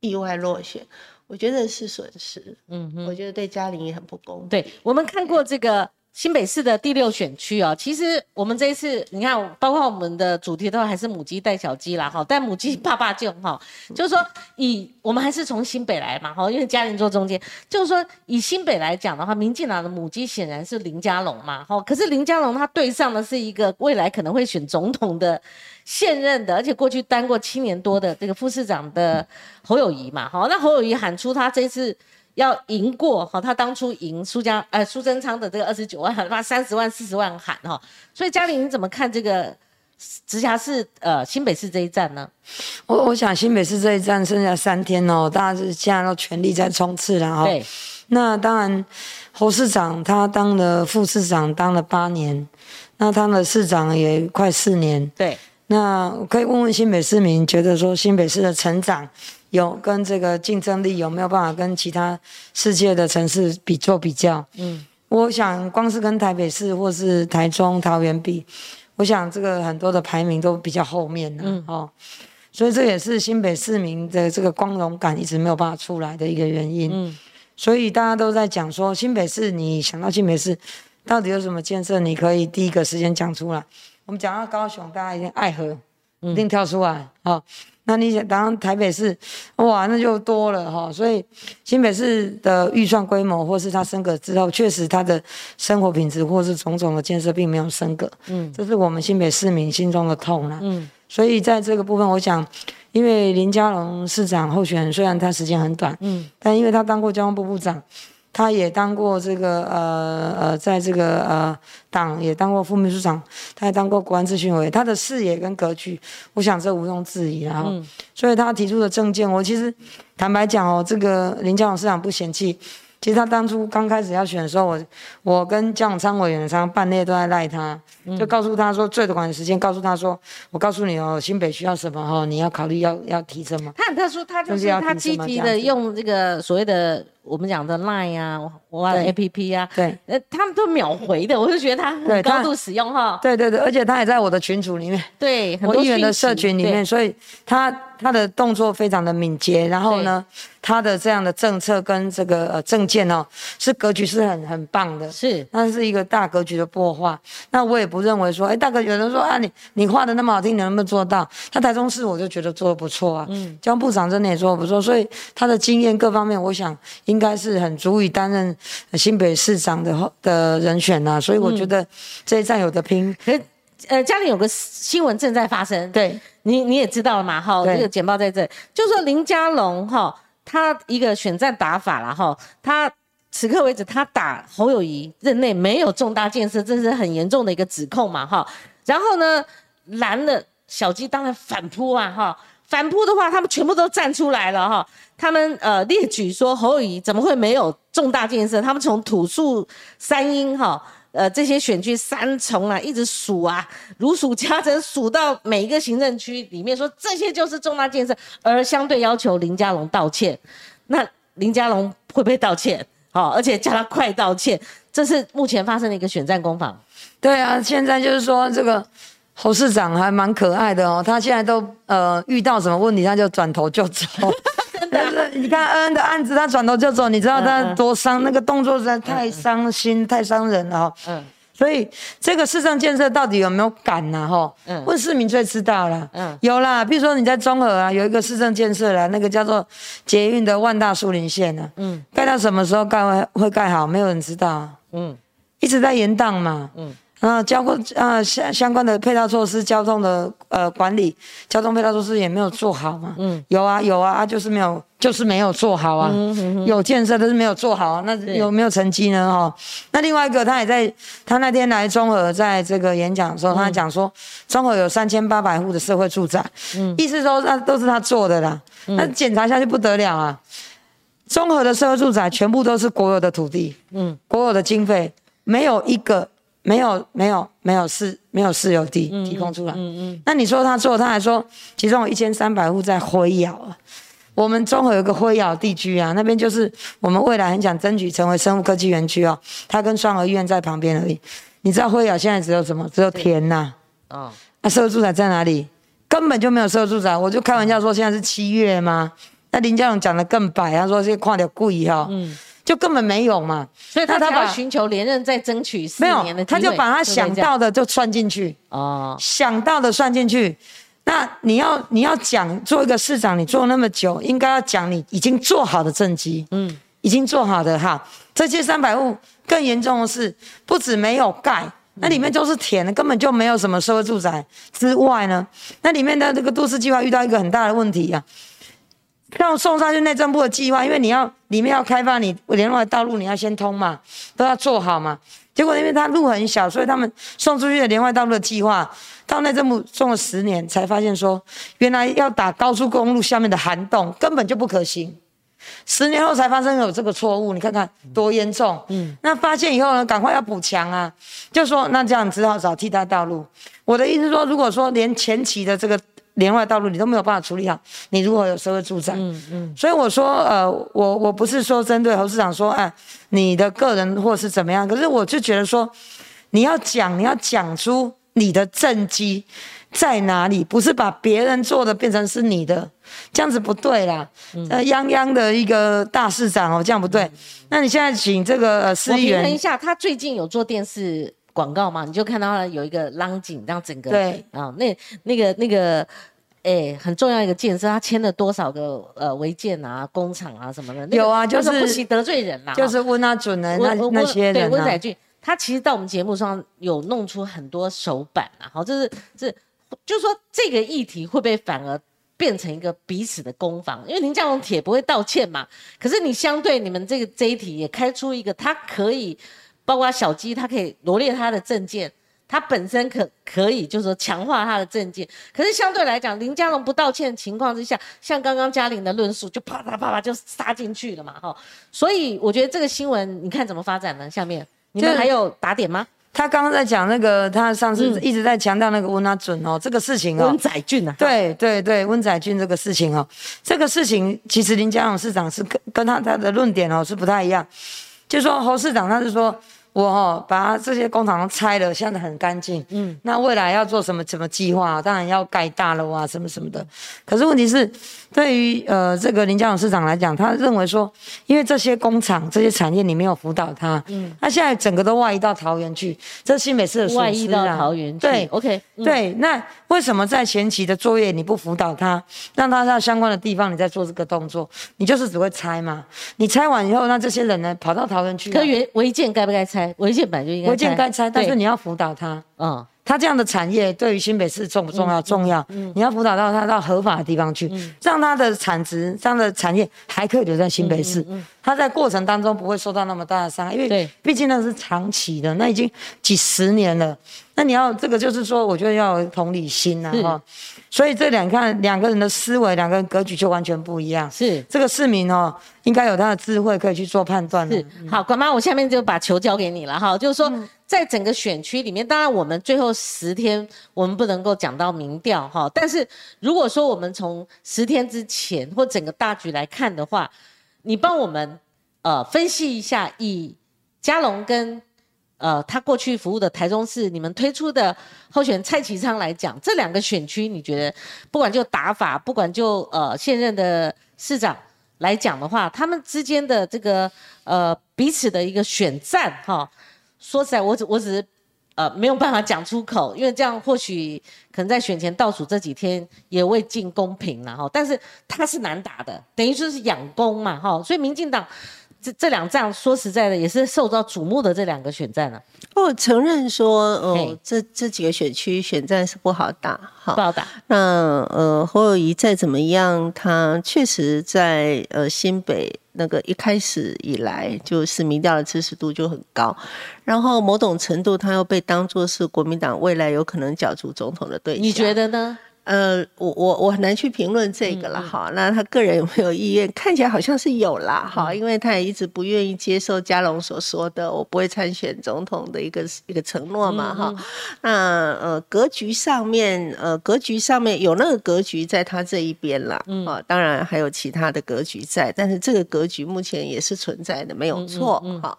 意外落选，我觉得是损失。嗯嗯。我觉得对嘉玲也很不公。对我们看过这个。新北市的第六选区哦，其实我们这一次，你看，包括我们的主题都还是母鸡带小鸡啦，哈，但母鸡爸爸就哈，就是说以我们还是从新北来嘛，哈，因为嘉玲坐中间，就是说以新北来讲的话，民进党的母鸡显然是林佳龙嘛，哈，可是林佳龙他对上的是一个未来可能会选总统的现任的，而且过去当过七年多的这个副市长的侯友谊嘛，哈，那侯友谊喊出他这次。要赢过哈，他当初赢苏家呃苏贞昌的这个二十九万，他三十万四十万喊哈，所以嘉玲你怎么看这个直辖市呃新北市这一站呢？我我想新北市这一站剩下三天哦，大家是现在都全力在冲刺了哈。对，那当然侯市长他当了副市长当了八年，那他的市长也快四年。对，那可以问问新北市民，觉得说新北市的成长？有跟这个竞争力有没有办法跟其他世界的城市比做比较？嗯，我想光是跟台北市或是台中、桃园比，我想这个很多的排名都比较后面呢。哦，所以这也是新北市民的这个光荣感一直没有办法出来的一个原因。嗯，所以大家都在讲说新北市，你想到新北市到底有什么建设，你可以第一个时间讲出来。我们讲到高雄，大家一定爱河，一定跳出来。好。那你想当台北市，哇，那就多了哈。所以新北市的预算规模，或是它升格之后，确实它的生活品质或是种种的建设并没有升格。嗯，这是我们新北市民心中的痛啦。嗯，所以在这个部分，我想，因为林佳龙市长候选人虽然他时间很短，嗯，但因为他当过交通部部长。他也当过这个呃呃，在这个呃党也当过副秘书长，他也当过国安咨询委，他的视野跟格局，我想这毋庸置疑。然后，所以他提出的政见，我其实坦白讲哦，这个林佳龙市长不嫌弃。其实他当初刚开始要选的时候，我我跟江永昌委员常常半夜都在赖他，就告诉他说最短的时间，告诉他说，我告诉你哦，新北需要什么哈，你要考虑要要提什么。他很特殊，他就是他积极的用这个所谓的。我们讲的 Line 啊，我的 A P P 啊，对，呃，他们都秒回的，我就觉得他很高度使用哈。对对对，而且他也在我的群组里面，对，我议员的社群里面，所以他他的动作非常的敏捷，然后呢，他的这样的政策跟这个呃政见哦，是格局是很很棒的，是，那是一个大格局的破画。那我也不认为说，哎，大哥有人说啊，你你画的那么好听，你能不能做到？他台中市我就觉得做的不错啊，嗯，江部长真的也做的不错，所以他的经验各方面，我想应。应该是很足以担任新北市长的的人选呐，所以我觉得这一站有的拼。可呃，家里有个新闻正在发生，对你你也知道了嘛？哈，这个简报在这，就说林佳龙哈，他一个选战打法了哈，他此刻为止他打侯友谊任内没有重大建设，这是很严重的一个指控嘛哈。然后呢，蓝的小鸡当然反扑啊哈。反扑的话，他们全部都站出来了哈。他们呃列举说侯友怎么会没有重大建设？他们从土树三英哈，呃这些选区三重啊，一直数啊，如数家珍，数到每一个行政区里面，说这些就是重大建设，而相对要求林佳龙道歉。那林佳龙会不会道歉？好，而且叫他快道歉。这是目前发生的一个选战攻防。对啊，现在就是说这个侯市长还蛮可爱的哦，他现在都呃遇到什么问题他就转头就走。真的，你看恩恩的案子，他转头就走，你知道他多伤，那个动作实在太伤心、太伤人了。嗯。所以这个市政建设到底有没有赶呢？哈，嗯问市民最知道了。嗯，有啦，比如说你在中和啊，有一个市政建设啦，那个叫做捷运的万大树林线呢。嗯，盖到什么时候盖会会盖好？没有人知道。嗯，一直在延宕嘛。嗯。啊，交过啊相相关的配套措施，交通的呃管理，交通配套措施也没有做好嘛。嗯，有啊有啊啊，就是没有，就是没有做好啊。嗯有建设，但是没有做好啊。那有没有成绩呢？哈，那另外一个，他也在他那天来中和，在这个演讲的时候，他讲说，中和有三千八百户的社会住宅。嗯，意思说那都是他做的啦。那检查下去不得了啊，中和的社会住宅全部都是国有的土地，嗯，国有的经费，没有一个。没有没有没有私没有私有地提供出来，嗯嗯，那你说他做，他还说其中有一千三百户在灰窑啊，我们中和有个灰窑地区啊，那边就是我们未来很想争取成为生物科技园区哦，它跟双河医院在旁边而已。你知道灰窑现在只有什么？只有田呐，啊，那社会住宅在哪里？根本就没有社会住宅，我就开玩笑说现在是七月吗？那林佳龙讲的更白，他说这跨掉故意哈，嗯。就根本没有嘛，所以他他把寻求连任再争取四年的他就把他想到的就算进去。哦，想到的算进去。那你要你要讲做一个市长，你做那么久，应该要讲你已经做好的政绩，嗯，已经做好的哈。这些三百户更严重的是，不止没有盖，那里面都是田，根本就没有什么社会住宅之外呢，那里面的这个都市计划遇到一个很大的问题呀。让送上去内政部的计划，因为你要里面要开发你连外道路，你要先通嘛，都要做好嘛。结果因为它路很小，所以他们送出去的连外道路的计划，到内政部送了十年，才发现说，原来要打高速公路下面的涵洞根本就不可行。十年后才发生有这个错误，你看看多严重。嗯，那发现以后呢，赶快要补强啊，就说那这样只好找替代道路。我的意思说，如果说连前期的这个。连外道路你都没有办法处理好，你如果有社会住宅，嗯嗯，所以我说，呃，我我不是说针对侯市长说，哎，你的个人或是怎么样，可是我就觉得说，你要讲，你要讲出你的政绩在哪里，不是把别人做的变成是你的，这样子不对啦。呃，泱泱的一个大市长哦，这样不对。那你现在请这个市议员，等一下，他最近有做电视。广告嘛，你就看到有一个浪景，让整个对啊，那那个那个，哎，很重要一个建设，他签了多少个呃违建啊、工厂啊什么的？有啊，就是不惜得罪人啦，就是温阿准的那那些人对温载俊，他其实到我们节目上有弄出很多手板啊，好，就是这，就是说这个议题会不会反而变成一个彼此的攻防？因为林佳龙铁不会道歉嘛，可是你相对你们这个这一题也开出一个，他可以。包括小鸡，他可以罗列他的证件，他本身可可以就是说强化他的证件。可是相对来讲，林佳龙不道歉情况之下，像刚刚嘉玲的论述，就啪啪啪啪就杀进去了嘛，哈。所以我觉得这个新闻，你看怎么发展呢？下面你们还有打点吗？他刚刚在讲那个，他上次一直在强调那个温阿准哦，这个事情哦，温载俊啊，对对对，温载俊这个事情哦，这个事情其实林佳龙市长是跟跟他他的论点哦是不太一样，就说侯市长他是说。我哦，把这些工厂都拆了，现在很干净。嗯，那未来要做什么什么计划？当然要盖大楼啊，什么什么的。可是问题是，对于呃这个林家勇市长来讲，他认为说，因为这些工厂、这些产业你没有辅导他，嗯，他现在整个都外移到桃园去，这是新北市的外移到桃园去。对，OK，对。那为什么在前期的作业你不辅导他，让他到相关的地方你再做这个动作？你就是只会拆嘛？你拆完以后，那这些人呢跑到桃园去？可违违建该不该拆？违建本来就应该，违建该拆，但是你要辅导他。嗯，他这样的产业对于新北市重不重要？重要。嗯，你要辅导到他到合法的地方去，让他的产值、这样的产业还可以留在新北市。嗯，他在过程当中不会受到那么大的伤害，因为毕竟那是长期的，那已经几十年了。那你要这个就是说，我觉得要有同理心呐，哈。所以这两看两个人的思维，两个人格局就完全不一样。是这个市民哦，应该有他的智慧可以去做判断。是好，管妈，我下面就把球交给你了哈。就是说，在整个选区里面，当然我们最后十天我们不能够讲到民调哈，但是如果说我们从十天之前或整个大局来看的话，你帮我们呃分析一下，以嘉龙跟呃他过去服务的台中市，你们推出的候选蔡启昌来讲，这两个选区，你觉得不管就打法，不管就呃现任的市长来讲的话，他们之间的这个呃彼此的一个选战哈，说实在，我只我只是。呃，没有办法讲出口，因为这样或许可能在选前倒数这几天也未尽公平了哈。但是他是难打的，等于说是养功嘛哈。所以民进党这这两仗说实在的，也是受到瞩目的这两个选战了。我承认说，哦，这这几个选区选战是不好打，不好打。那呃，侯友谊再怎么样，他确实在呃新北。那个一开始以来就是民调的支持度就很高，然后某种程度他又被当作是国民党未来有可能角逐总统的对象，你觉得呢？呃，我我我很难去评论这个了哈。那他个人有没有意愿？看起来好像是有啦哈，因为他也一直不愿意接受加龙所说的“我不会参选总统”的一个一个承诺嘛哈。那呃，格局上面呃，格局上面有那个格局在他这一边啦。啊，当然还有其他的格局在，但是这个格局目前也是存在的，没有错哈。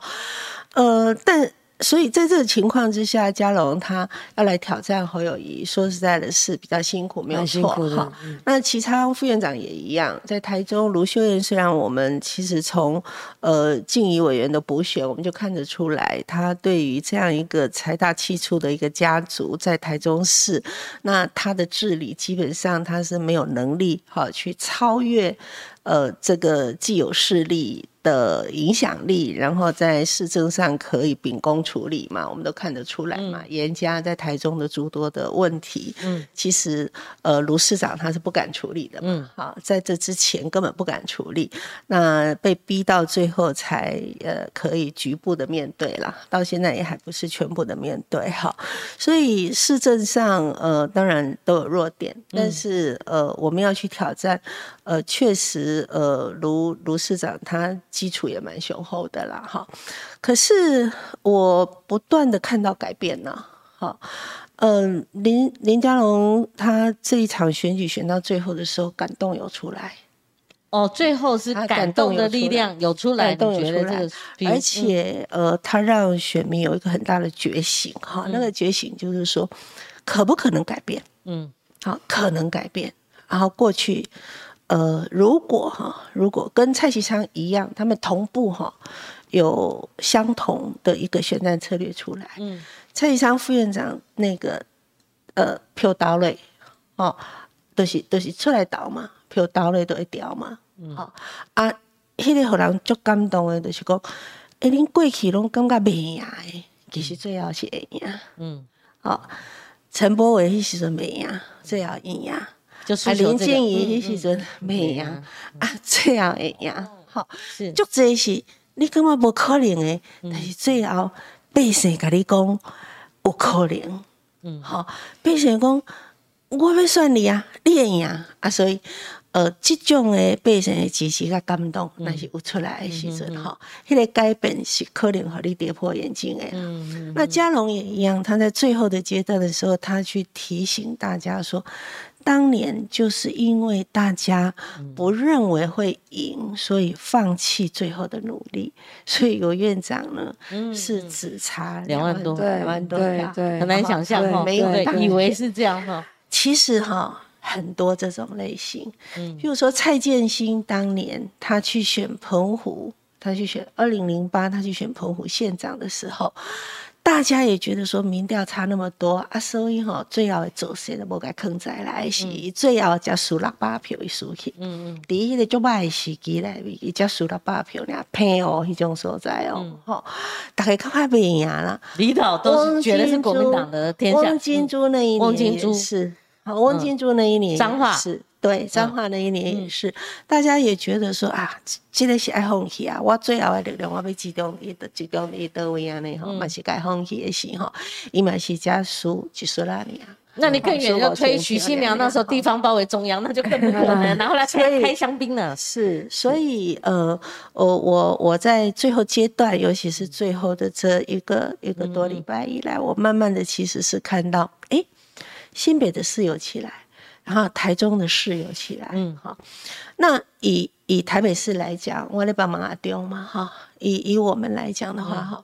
呃，但。所以在这个情况之下，嘉龙他要来挑战侯友谊，说实在的是比较辛苦，没有错哈。那其他副院长也一样，在台中卢秀燕，虽然我们其实从呃静怡委员的补选，我们就看得出来，他对于这样一个财大气粗的一个家族在台中市，那他的治理基本上他是没有能力哈去超越呃这个既有势力。的影响力，然后在市政上可以秉公处理嘛？我们都看得出来嘛。严家在台中的诸多的问题，嗯，其实呃卢市长他是不敢处理的嘛。好，在这之前根本不敢处理，那被逼到最后才呃可以局部的面对了，到现在也还不是全部的面对哈。所以市政上呃当然都有弱点，但是呃我们要去挑战，呃确实呃卢卢市长他。基础也蛮雄厚的啦，哈。可是我不断的看到改变呢，哈。嗯，林林佳龙他这一场选举选到最后的时候，感动有出来。哦，最后是感动的力量有出来，感动有出来。而且呃，他让选民有一个很大的觉醒，哈。那个觉醒就是说，可不可能改变？嗯，好，可能改变。然后过去。呃，如果哈，如果跟蔡其昌一样，他们同步哈，有相同的一个选战策略出来，嗯，蔡其昌副院长那个呃票倒嘞，哦，都是都是出来倒嘛，票倒嘞都会调嘛，好啊，迄个互人足感动的，就是讲，哎，恁过去拢感觉袂赢的，其实最后是会赢，嗯，好，陈柏伟迄时阵袂赢，最后赢。啊，林静怡迄时阵袂赢，啊，最后会赢，好，足这是你感觉无可能诶，但是最后百姓甲你讲有可能，嗯，好，百姓讲我要选你啊，你会赢。啊，所以呃，即种的百姓诶支持甲感动，那是有出来的时阵，哈，迄个改变是可能互你跌破眼镜诶，嗯，那嘉龙也一样，他在最后的阶段的时候，他去提醒大家说。当年就是因为大家不认为会赢，所以放弃最后的努力。所以有院长呢，是只差两万多，两万多票，很难想象哈，没有以为是这样哈。其实哈，很多这种类型，嗯，比如说蔡建新当年他去选澎湖，他去选二零零八，他去选澎湖县长的时候。大家也觉得说民调差那么多啊，所以吼最后做谁都无该坑在来是最后才输六百票一输去。嗯嗯，第一个就卖时机来，伊才输六百票俩偏哦，迄种所在哦，吼，大概较快不赢啦。李导都是觉得是国民党的天下。汪金珠那一年，汪金珠。是，好，汪金珠那一年脏话是。对，彰化那一年也是，大家也觉得说啊，这个是爱放弃啊，我最后的力量我要集中伊的集中伊到位安尼吼，嘛是该放弃的时候，伊嘛是加输就输那里啊。那你更远要推许新娘那时候地方包围中央，那就更不可能，然后来开开香槟了。是，所以呃，我我我在最后阶段，尤其是最后的这一个一个多礼拜以来，我慢慢的其实是看到，哎，新北的市有起来。然后台中的市有起来，嗯，好，那以以台北市来讲，我咧帮忙阿丢嘛哈。以以我们来讲的话哈，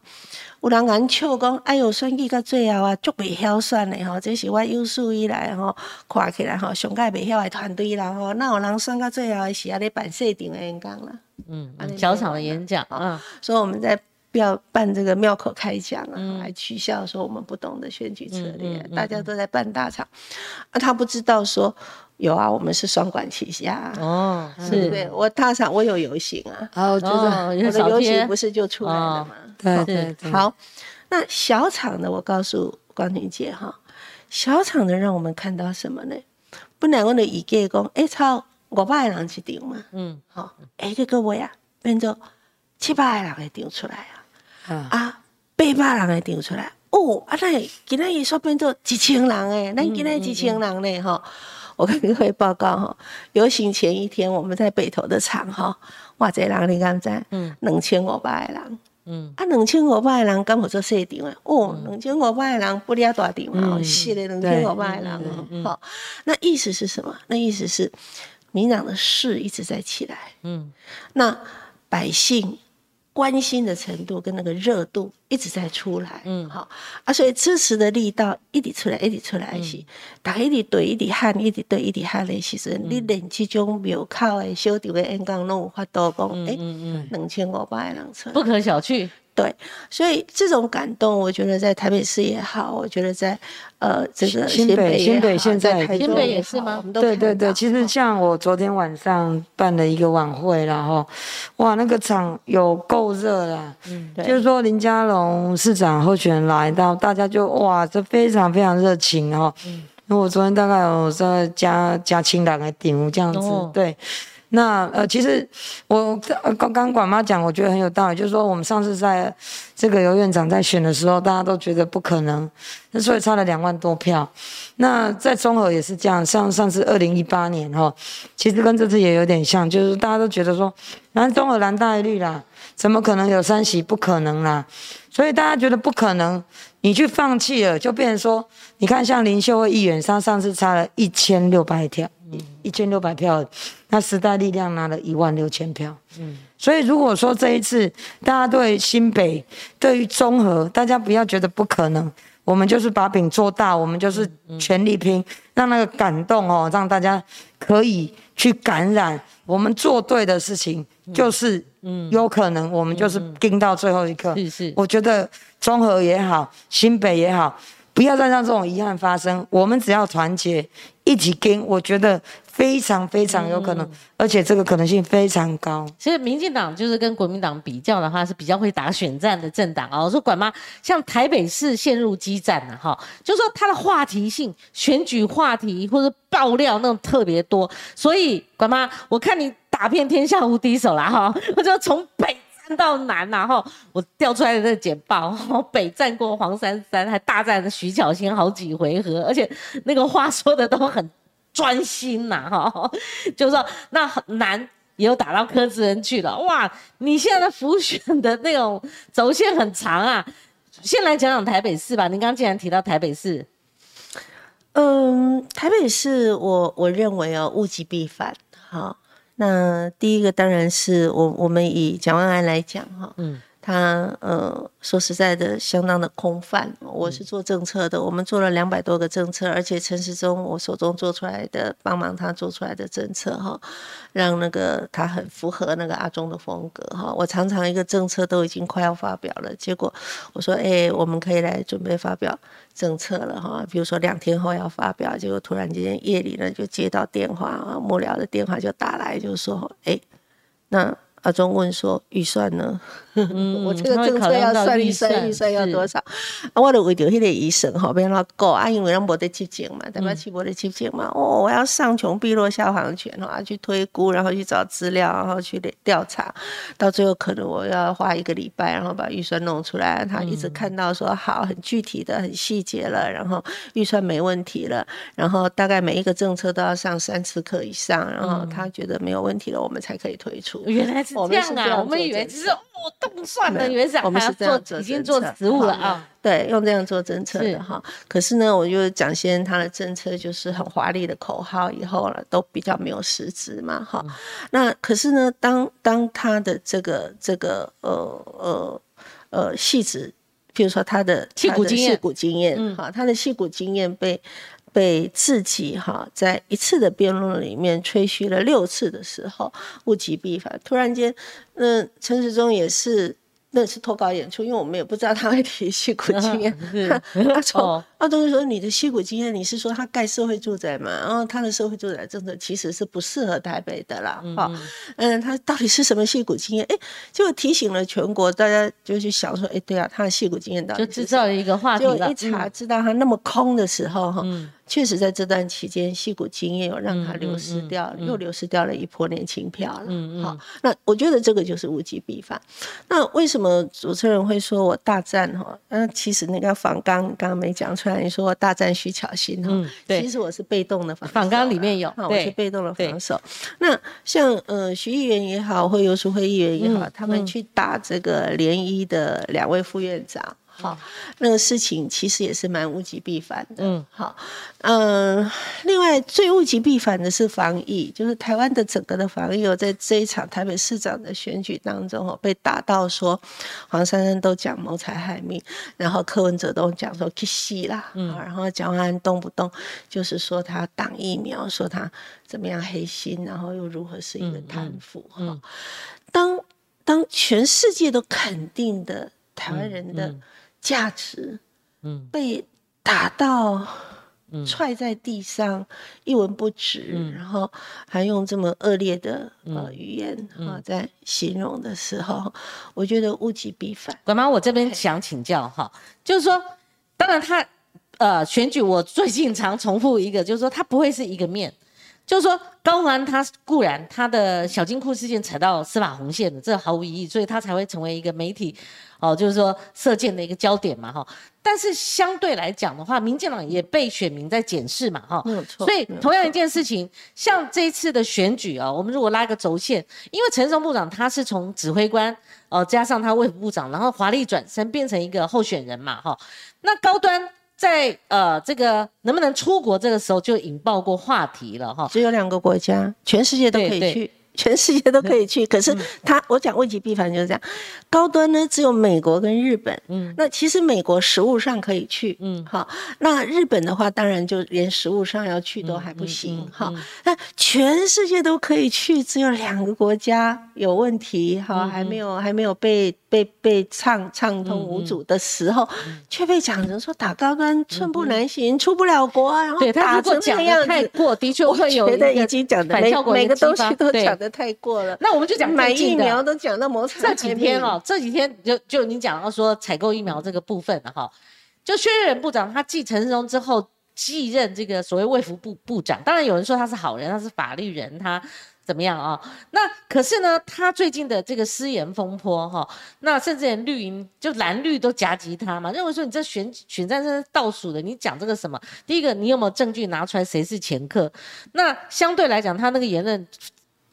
有人讲笑讲，哎呦，选举到最后啊，足袂晓选的吼，这是我有史以来吼看起来吼上届袂晓的团队啦吼，那有人选到最后是啊咧办设定的演讲啦，嗯，小场的演讲啊，所以我们在不要办这个庙口开讲啊，还取笑说我们不懂得选举策略，大家都在办大厂，啊，他不知道说。有啊，我们是双管齐下哦，是对，我大厂我有游行啊，哦，就是我的游行不是就出来了吗？对对，好，那小厂的我告诉光庭姐哈，小厂的让我们看到什么呢？本来我的一个讲，哎，超五百人去场嘛，嗯，好，哎，这个各位啊，变做七百人会场出来啊，啊，八百人会场出来，哦，啊，那今天一说变做一千人诶，咱今天一千人呢，哈。我跟各位报告哈，游行前一天我们在北投的场哈，哇，这人你敢知？嗯，两千五百个人，嗯，啊，两千五百个人刚好做设定诶，哦，两千五百个人不了大场嘛，是的，两千五百个人，好，那意思是什么？那意思是民党的势一直在起来，嗯，那百姓。关心的程度跟那个热度一直在出来，嗯，好啊，所以支持的力道一直出来，一直出来是，大家一直对，一直喊，一直对，一直喊的时阵，你连这种庙口的小弟的演讲拢有法度讲，哎，两千五百个人出来，不可小觑。对，所以这种感动，我觉得在台北市也好，我觉得在呃这个新北新北现在新北也是吗？对对对，其实像我昨天晚上办了一个晚会，然后哇，那个场有够热啦，嗯，就是说林佳龙市长候选人来到，大家就哇，这非常非常热情哈，嗯，因为我昨天大概有在加加清两个顶这样子，对。那呃，其实我刚刚管妈讲，我觉得很有道理，就是说我们上次在这个游院长在选的时候，大家都觉得不可能，那所以差了两万多票。那在综合也是这样，像上次二零一八年哈，其实跟这次也有点像，就是大家都觉得说，南综合蓝大绿啦，怎么可能有三席？不可能啦，所以大家觉得不可能，你去放弃了，就变成说，你看像林秀慧议员，上上次差了一千六百票。一千六百票，那时代力量拿了一万六千票。嗯，所以如果说这一次大家对新北、对于综合，大家不要觉得不可能，我们就是把饼做大，我们就是全力拼，让那个感动哦，让大家可以去感染。我们做对的事情，就是嗯，有可能我们就是盯到最后一刻。是是，我觉得综合也好，新北也好。不要再让这种遗憾发生。我们只要团结，一起跟，我觉得非常非常有可能，而且这个可能性非常高。其实民进党就是跟国民党比较的话，是比较会打选战的政党啊。我说管妈，像台北市陷入激战了哈，就说它的话题性、选举话题或者爆料那种特别多，所以管妈，我看你打遍天下无敌手了哈，我就从北。到南，然后我调出来的那简报，北战过黄珊珊，还大战了徐巧芯好几回合，而且那个话说的都很专心呐，哈，就是说那南也有打到柯志恩去了，哇，你现在的浮选的那种轴线很长啊。先来讲讲台北市吧，您刚既然提到台北市，嗯，台北市我我认为哦，物极必反，好。那第一个当然是我我们以蒋万安来讲哈，嗯，他呃说实在的相当的空泛。我是做政策的，我们做了两百多个政策，而且陈时中我手中做出来的帮忙他做出来的政策哈，让那个他很符合那个阿中的风格哈。我常常一个政策都已经快要发表了，结果我说哎，我们可以来准备发表。政策了哈，比如说两天后要发表，结果突然间夜里呢就接到电话啊，幕僚的电话就打来，就说哎，那。阿中问说：“预算呢？我这个政策要算预算，预算要多少？啊，我都为着迄个医生吼，别让他啊，因为人无得接见嘛，代表起无得接见嘛。哦，我要上穷碧落下黄泉啊，去推估，然后去找资料，然后去调查，到最后可能我要花一个礼拜，然后把预算弄出来。他一直看到说好，很具体的，很细节了，然后预算没问题了，然后大概每一个政策都要上三次课以上，然后他觉得没有问题了，我们才可以推出。原来是。是这样啊，我们以为只是哦动算的，以为是我们是做已经做实物了啊。对，用这样做政策的哈。可是呢，我就讲先他的政策就是很华丽的口号，以后了都比较没有实质嘛哈。那可是呢，当当他的这个这个呃呃呃戏子，譬如说他的戏骨经验，戏骨经验哈，他的戏骨经验被。被自己哈在一次的辩论里面吹嘘了六次的时候，物极必反。突然间，那陈时中也是。那是脱稿演出，因为我们也不知道他会提戏骨经验。阿从阿东说你的戏骨经验，你是说他盖社会住宅嘛？然后他的社会住宅政策其实是不适合台北的啦。哈，嗯，他到底是什么戏骨经验？哎，就提醒了全国，大家就去想说，哎，对啊，他的戏骨经验到底就制造了一个话题就一查知道他那么空的时候，哈。确实，在这段期间，戏骨经验有让他流失掉，又流失掉了一波年轻票了。好，那我觉得这个就是物极必反。那为什么主持人会说我大战哈？那，其实那个仿刚刚刚没讲出来，你说我大战徐巧芯哈？对，其实我是被动的防仿刚里面有，我是被动的防守。那像呃徐议员也好，或游淑慧议员也好，他们去打这个联谊的两位副院长。好，那个事情其实也是蛮物极必反的。嗯，好，嗯，另外最物极必反的是防疫，就是台湾的整个的防疫，哦，在这一场台北市长的选举当中，哦，被打到说黄珊珊都讲谋财害命，然后柯文哲都讲说 kiss 啦，嗯，然后蒋万安动不动就是说他挡疫苗，说他怎么样黑心，然后又如何是一个贪腐。哈，当当全世界都肯定的台湾人的。价值，嗯，被打到，踹在地上，一文不值，然后还用这么恶劣的呃语言啊在形容的时候，我觉得物极必反。管妈，我这边想请教哈，就是说，当然他呃选举，我最近常重复一个，就是说他不会是一个面。就是说，高安他固然他的小金库事件踩到司法红线的，这毫无疑义，所以他才会成为一个媒体，哦，就是说射箭的一个焦点嘛，哈。但是相对来讲的话，民进党也被选民在检视嘛，哈。没有错。所以同样一件事情，像这一次的选举啊，我们如果拉个轴线，因为陈松部长他是从指挥官，哦，加上他卫副部长，然后华丽转身变成一个候选人嘛，哈。那高端。在呃，这个能不能出国这个时候就引爆过话题了哈。只有两个国家，全世界都可以去。全世界都可以去，可是他我讲物极必反就是这样，高端呢只有美国跟日本，嗯，那其实美国食物上可以去，嗯，好，那日本的话当然就连食物上要去都还不行，哈，那全世界都可以去，只有两个国家有问题，哈，还没有还没有被被被畅畅通无阻的时候，却被讲成说打高端寸步难行，出不了国，然后打成这样子，太过的确会有觉得已经讲的每每个东西都讲的。太过了，那我们就讲买疫苗都讲到摩擦。这几天哦，这几天就就你讲到说采购疫苗这个部分了哈，就薛瑞仁部长他继陈世忠之后继任这个所谓卫福部部长，当然有人说他是好人，他是法律人，他怎么样啊？那可是呢，他最近的这个失言风波哈，那甚至连绿营就蓝绿都夹击他嘛，认为说你这选选战是倒数的，你讲这个什么？第一个你有没有证据拿出来谁是前科？那相对来讲，他那个言论。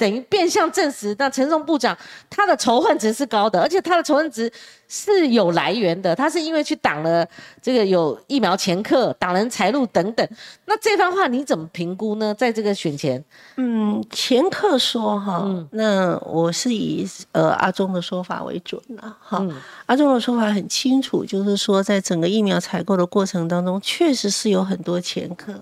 等于变相证实，那陈松部长他的仇恨值是高的，而且他的仇恨值是有来源的，他是因为去挡了这个有疫苗前客、挡人财路等等。那这番话你怎么评估呢？在这个选前，嗯，前客说哈，那我是以呃阿中的说法为准了哈。阿中的说法很清楚，就是说在整个疫苗采购的过程当中，确实是有很多前客。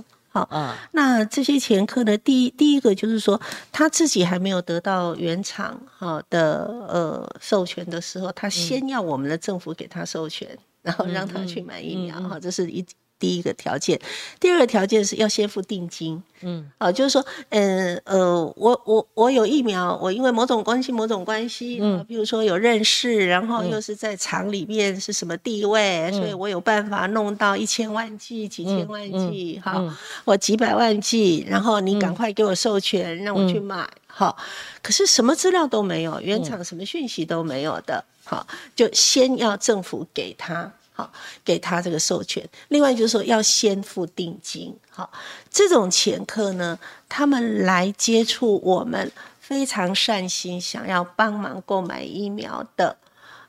好，那这些前科呢？第一，第一个就是说，他自己还没有得到原厂哈的呃授权的时候，他先要我们的政府给他授权，然后让他去买疫苗哈，这是一。第一个条件，第二个条件是要先付定金。嗯，啊，就是说，嗯呃，我我我有疫苗，我因为某种关系某种关系，嗯，比如说有认识，然后又是在厂里面是什么地位，所以我有办法弄到一千万剂、几千万剂，哈，我几百万剂，然后你赶快给我授权，让我去买，好，可是什么资料都没有，原厂什么讯息都没有的，好，就先要政府给他。好，给他这个授权。另外就是说，要先付定金。好，这种前客呢，他们来接触我们，非常善心想要帮忙购买疫苗的。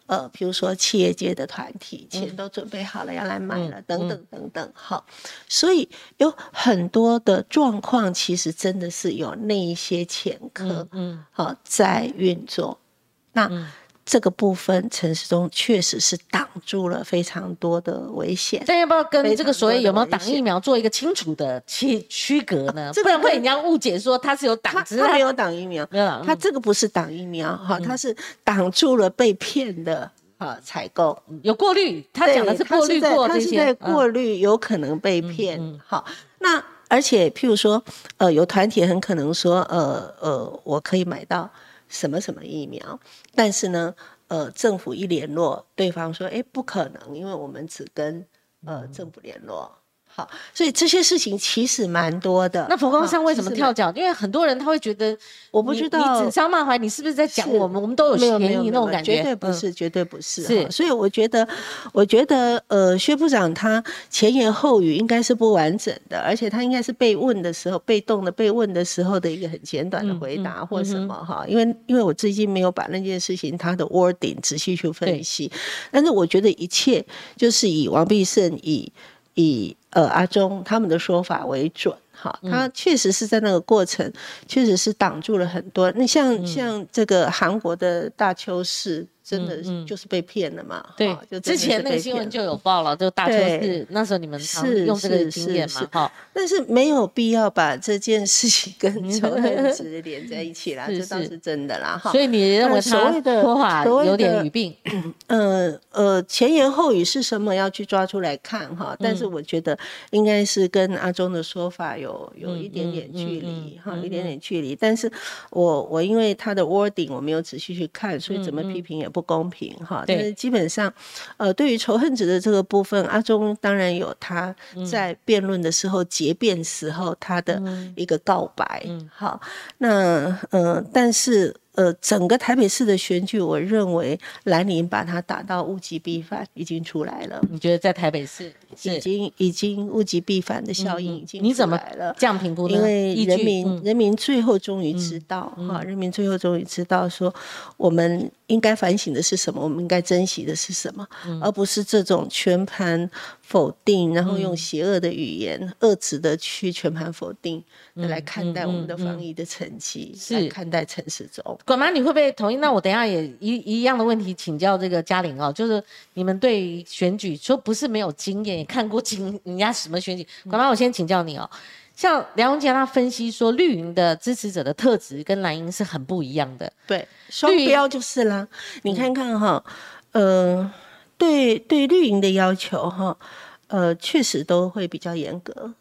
呃，比如说企业界的团体，钱都准备好了要来买了，等等等等，好，所以有很多的状况，其实真的是有那一些前科，嗯，好在运作，那。这个部分城市中确实是挡住了非常多的危险。但要不要跟这个所谓有没有挡疫苗做一个清楚的区区隔呢？不然会人家误解说它是有挡，它没有挡疫苗，没有，它这个不是挡疫苗哈，它是挡住了被骗的啊采购，有过滤。他讲的是过滤过这些，过滤有可能被骗。好，那而且譬如说，呃，有团体很可能说，呃呃，我可以买到。什么什么疫苗？但是呢，呃，政府一联络，对方说，哎，不可能，因为我们只跟呃政府联络。好，所以这些事情其实蛮多的。那佛光山为什么跳脚？因为很多人他会觉得，我不知道你指桑骂槐，你是不是在讲我们？我们都有嫌疑那种感觉。绝对不是，绝对不是。是，所以我觉得，我觉得，呃，薛部长他前言后语应该是不完整的，而且他应该是被问的时候，被动的被问的时候的一个很简短的回答或什么哈。因为因为我最近没有把那件事情他的 wording 仔细去分析，但是我觉得一切就是以王必胜以。以呃阿中他们的说法为准，哈，他确实是在那个过程，确实是挡住了很多。那像像这个韩国的大邱市。真的就是被骗了嘛？对，就之前那个新闻就有报了，就大邱市那时候你们是用这个经验嘛？哈，但是没有必要把这件事情 跟仇恨值连在一起啦，这倒是真的啦。哈，所以你认为他说法有点语病？呃呃，前言后语是什么？要去抓出来看哈。但是我觉得应该是跟阿忠的说法有有一点点距离哈，一点点距离。但是我我因为他的 wording 我没有仔细去看，所以怎么批评也不。不公平哈，但是基本上，呃，对于仇恨值的这个部分，阿忠当然有他在辩论的时候结辩时候他的一个告白，嗯好，那呃，但是。呃，整个台北市的选举，我认为兰陵把它打到物极必反，已经出来了。你觉得在台北市已经已经物极必反的效应已经出来了？这样评估呢？因为人民人民最后终于知道哈，人民最后终于知道说，我们应该反省的是什么，我们应该珍惜的是什么，而不是这种全盘否定，然后用邪恶的语言、恶质的去全盘否定来看待我们的防疫的成绩，是看待城市中。管妈，你会不会同意？那我等下也一一样的问题请教这个嘉玲哦，就是你们对于选举说不是没有经验，也看过经人家什么选举。管妈，我先请教你哦，像梁文杰他分析说，绿营的支持者的特质跟蓝营是很不一样的。对，双标就是啦。你看看哈，呃，对对绿营的要求哈，呃，确实都会比较严格。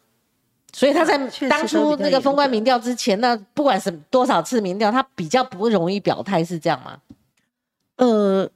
所以他在当初那个封关民调之前，那不管是多少次民调，他比较不容易表态，是这样吗？呃，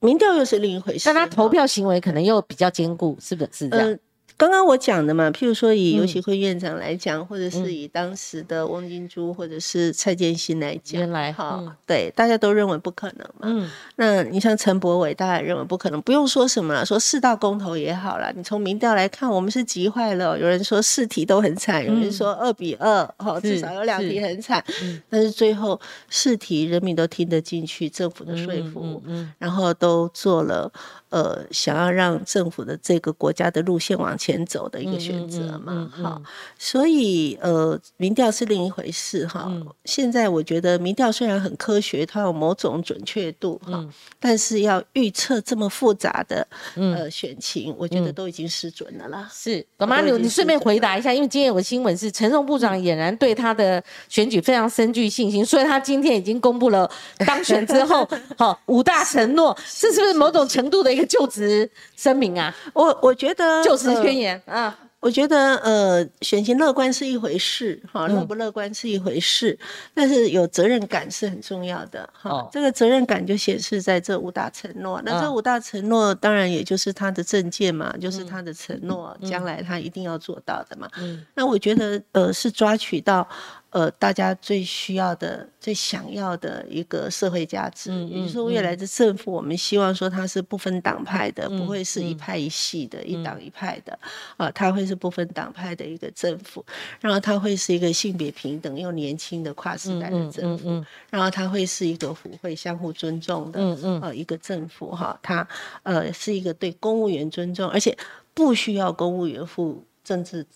民调又是另一回事，但他投票行为可能又比较坚固，是不是这样？刚刚我讲的嘛，譬如说以游戏会院长来讲，或者是以当时的翁金珠或者是蔡建新来讲，原来哈，对，大家都认为不可能嘛。嗯，那你像陈柏伟，大家认为不可能，不用说什么了，说四大公投也好了。你从民调来看，我们是急坏了。有人说四题都很惨，有人说二比二，哈，至少有两题很惨。但是最后四题人民都听得进去，政府的说服，然后都做了。呃，想要让政府的这个国家的路线往前走的一个选择嘛，好，所以呃，民调是另一回事哈。现在我觉得民调虽然很科学，它有某种准确度哈，但是要预测这么复杂的呃选情，我觉得都已经失准了啦。是，老妈，你你顺便回答一下，因为今天有个新闻是陈荣部长俨然对他的选举非常深具信心，所以他今天已经公布了当选之后 好五大承诺，这是不是某种程度的一个？就职声明啊，我我觉得就职宣言啊，我觉得呃，选情乐观是一回事哈，乐不乐观是一回事，但是有责任感是很重要的哈。这个责任感就显示在这五大承诺，那这五大承诺当然也就是他的政见嘛，就是他的承诺，将来他一定要做到的嘛。嗯。那我觉得呃，是抓取到。呃，大家最需要的、最想要的一个社会价值。嗯也就是说，未来的政府，我们希望说它是不分党派的，不会是一派一系的、一党一派的，啊，它会是不分党派的一个政府。然后它会是一个性别平等又年轻的跨时代的政府。然后它会是一个互惠、相互尊重的，呃，一个政府哈。它呃是一个对公务员尊重，而且不需要公务员负政治。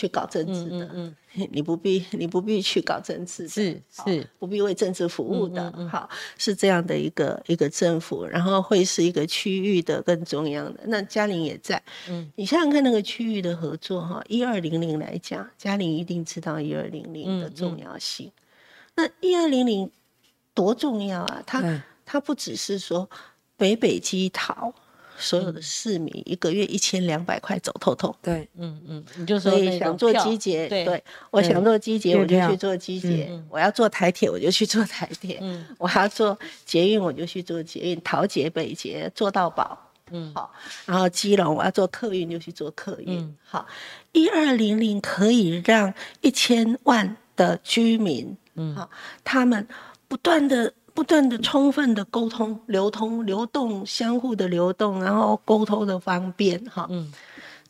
去搞政治的，你不必，你不必去搞政治，是是，不必为政治服务的，好，是这样的一个一个政府，然后会是一个区域的更中央的。那嘉玲也在，嗯，你想想看那个区域的合作哈，一二零零来讲，嘉玲一定知道一二零零的重要性。那一二零零多重要啊？它它不只是说北北基桃。所有的市民一个月一千两百块走透透，对，嗯嗯，你就所以想做机捷，对，我想做机捷我就去做机捷，我要做台铁我就去做台铁，嗯，我要做捷运我就去做捷运，桃捷北捷做到宝，嗯，好，然后基隆我要做客运就去做客运，好，一二零零可以让一千万的居民，嗯，好，他们不断的。不断的、充分的沟通、流通、流动、相互的流动，然后沟通的方便，哈，嗯，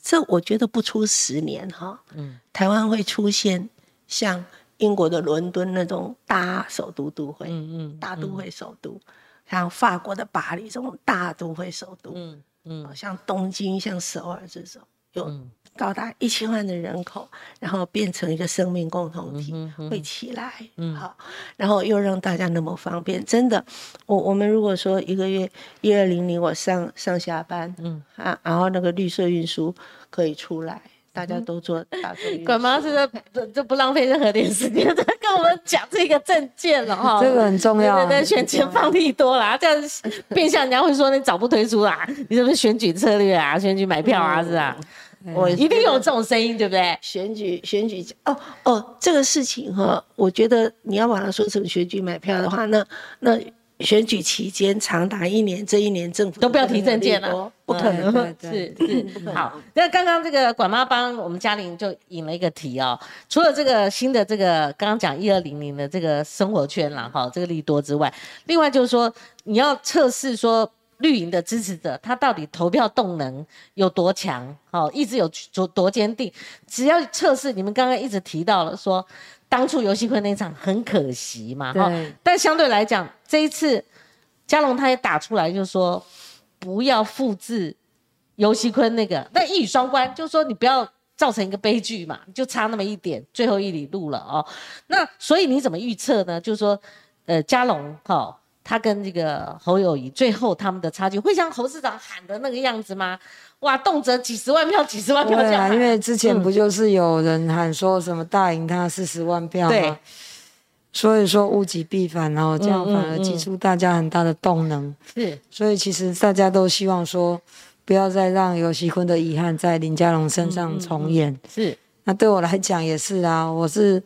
这我觉得不出十年，哈，嗯，台湾会出现像英国的伦敦那种大首都都会，嗯嗯，大都会首都，像法国的巴黎这种大都会首都，嗯嗯，像东京、像首尔这种有。高达一千万的人口，然后变成一个生命共同体，会起来，好，然后又让大家那么方便，真的，我我们如果说一个月一二零零我上上下班，嗯。啊，然后那个绿色运输可以出来，大家都做大众管妈是在就不浪费任何点时间在跟我们讲这个证件了哈，这个很重要，对对，选前放屁多啦，这样变相人家会说你早不推出啦，你是不是选举策略啊，选举买票啊，是啊。我一定有这种声音，对不对？选举选举哦哦，这个事情哈，我觉得你要把它说成选举买票的话，那那选举期间长达一年，这一年政府都不要提证件了，不可能，是是好。那刚刚这个管妈帮我们嘉玲就引了一个题哦，除了这个新的这个刚刚讲一二零零的这个生活圈了哈，这个利多之外，另外就是说你要测试说。绿营的支持者，他到底投票动能有多强？好，一直有多多坚定？只要测试，你们刚刚一直提到了说，当初游戏坤那场很可惜嘛，哈。但相对来讲，这一次嘉龙他也打出来，就是说不要复制游戏坤那个，但一语双关，就是说你不要造成一个悲剧嘛，就差那么一点，最后一里路了哦。那所以你怎么预测呢？就是说，呃，嘉龙哈。他跟这个侯友谊最后他们的差距会像侯市长喊的那个样子吗？哇，动辄几十万票，几十万票这样。因为之前不就是有人喊说什么大赢他四十万票吗？所以说物极必反，然后这样反而激出大家很大的动能。是，所以其实大家都希望说，不要再让尤熙坤的遗憾在林佳龙身上重演。是，那对我来讲也是啊，我是。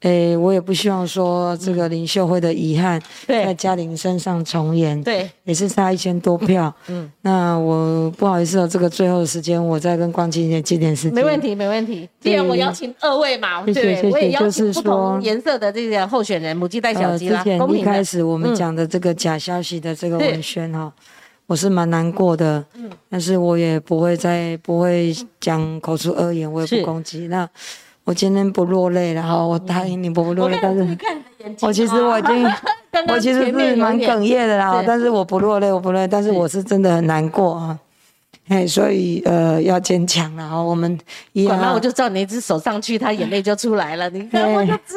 诶，我也不希望说这个林秀慧的遗憾在嘉玲身上重演。对，也是差一千多票。嗯，那我不好意思哦，这个最后的时间，我再跟光姐姐借点时间。没问题，没问题。既然我邀请二位嘛，对，我也邀请不同颜色的这个候选人，母鸡带小鸡啦。之前一开始我们讲的这个假消息的这个文宣哈，我是蛮难过的。嗯，但是我也不会再不会讲口出恶言，我也不攻击那。我今天不落泪了哈，我答应你不落泪，但是，我其实我已经，我其实是蛮哽咽的啦，但是我不落泪，我不落泪，但是我是真的很难过啊，哎，所以呃要坚强了哈，我们，管嘛，我就照你一只手上去，他眼泪就出来了，你看我就知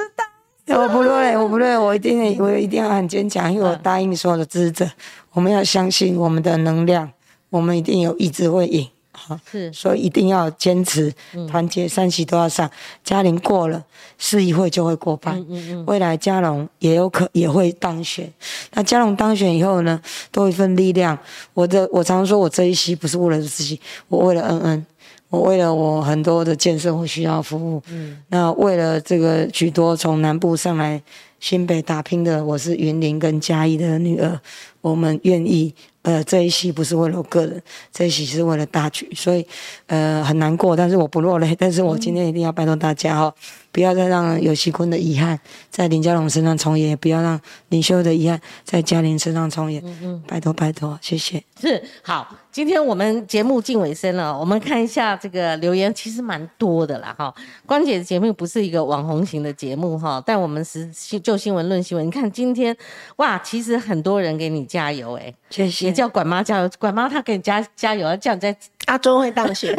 道，我不落泪，我不落泪，我一定 我一定要很坚强，因为我答应所有的支持者，我们要相信我们的能量，我们一定有意志会赢。好，是，所以一定要坚持，团结，三席都要上。嘉玲过了，市议会就会过半。嗯嗯嗯。未来嘉龙也有可也会当选。那嘉龙当选以后呢，多一份力量。我的，我常常说我这一席不是为了自己，我为了恩恩，我为了我很多的建设我需要服务。嗯。那为了这个许多从南部上来新北打拼的，我是云林跟嘉义的女儿，我们愿意。呃，这一席不是为了我个人，这一席是为了大局，所以呃很难过，但是我不落泪，但是我今天一定要拜托大家哦。不要再让有锡坤的遗憾在林家龙身上重演，不要让林修的遗憾在嘉玲身上重演。嗯嗯，拜托拜托，谢谢。是好，今天我们节目近尾声了，我们看一下这个留言，其实蛮多的啦哈。关姐的节目不是一个网红型的节目哈，但我们是就新闻论新闻。你看今天哇，其实很多人给你加油哎，谢谢。也叫管妈加油，管妈她给你加加油，叫你在。阿忠会当选，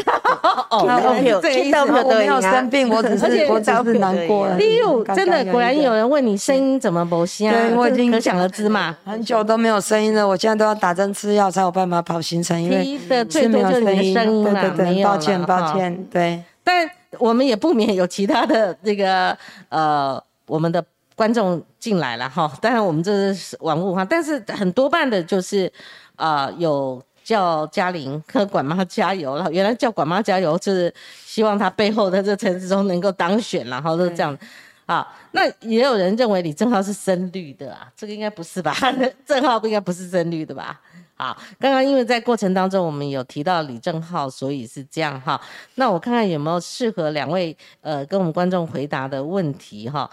哦，听到没有？我没有生病，我只是 我只是难过。例如，真的果然有人问你声音怎么不像啊？对，我已经可想而知嘛。很久都没有声音了，我现在都要打针吃药才有办法跑行程，因为是没有声音。对对对，抱歉抱歉，对。但我们也不免有其他的这个呃，我们的观众进来了哈。当然我们这是网络哈，但是很多半的就是啊有。叫嘉玲和管妈加油了，原来叫管妈加油就是希望她背后的这陈志忠能够当选，然后是这样啊。那也有人认为李正浩是深绿的啊，这个应该不是吧？正浩不应该不是深绿的吧？好，刚刚因为在过程当中我们有提到李正浩，所以是这样哈。那我看看有没有适合两位呃跟我们观众回答的问题哈。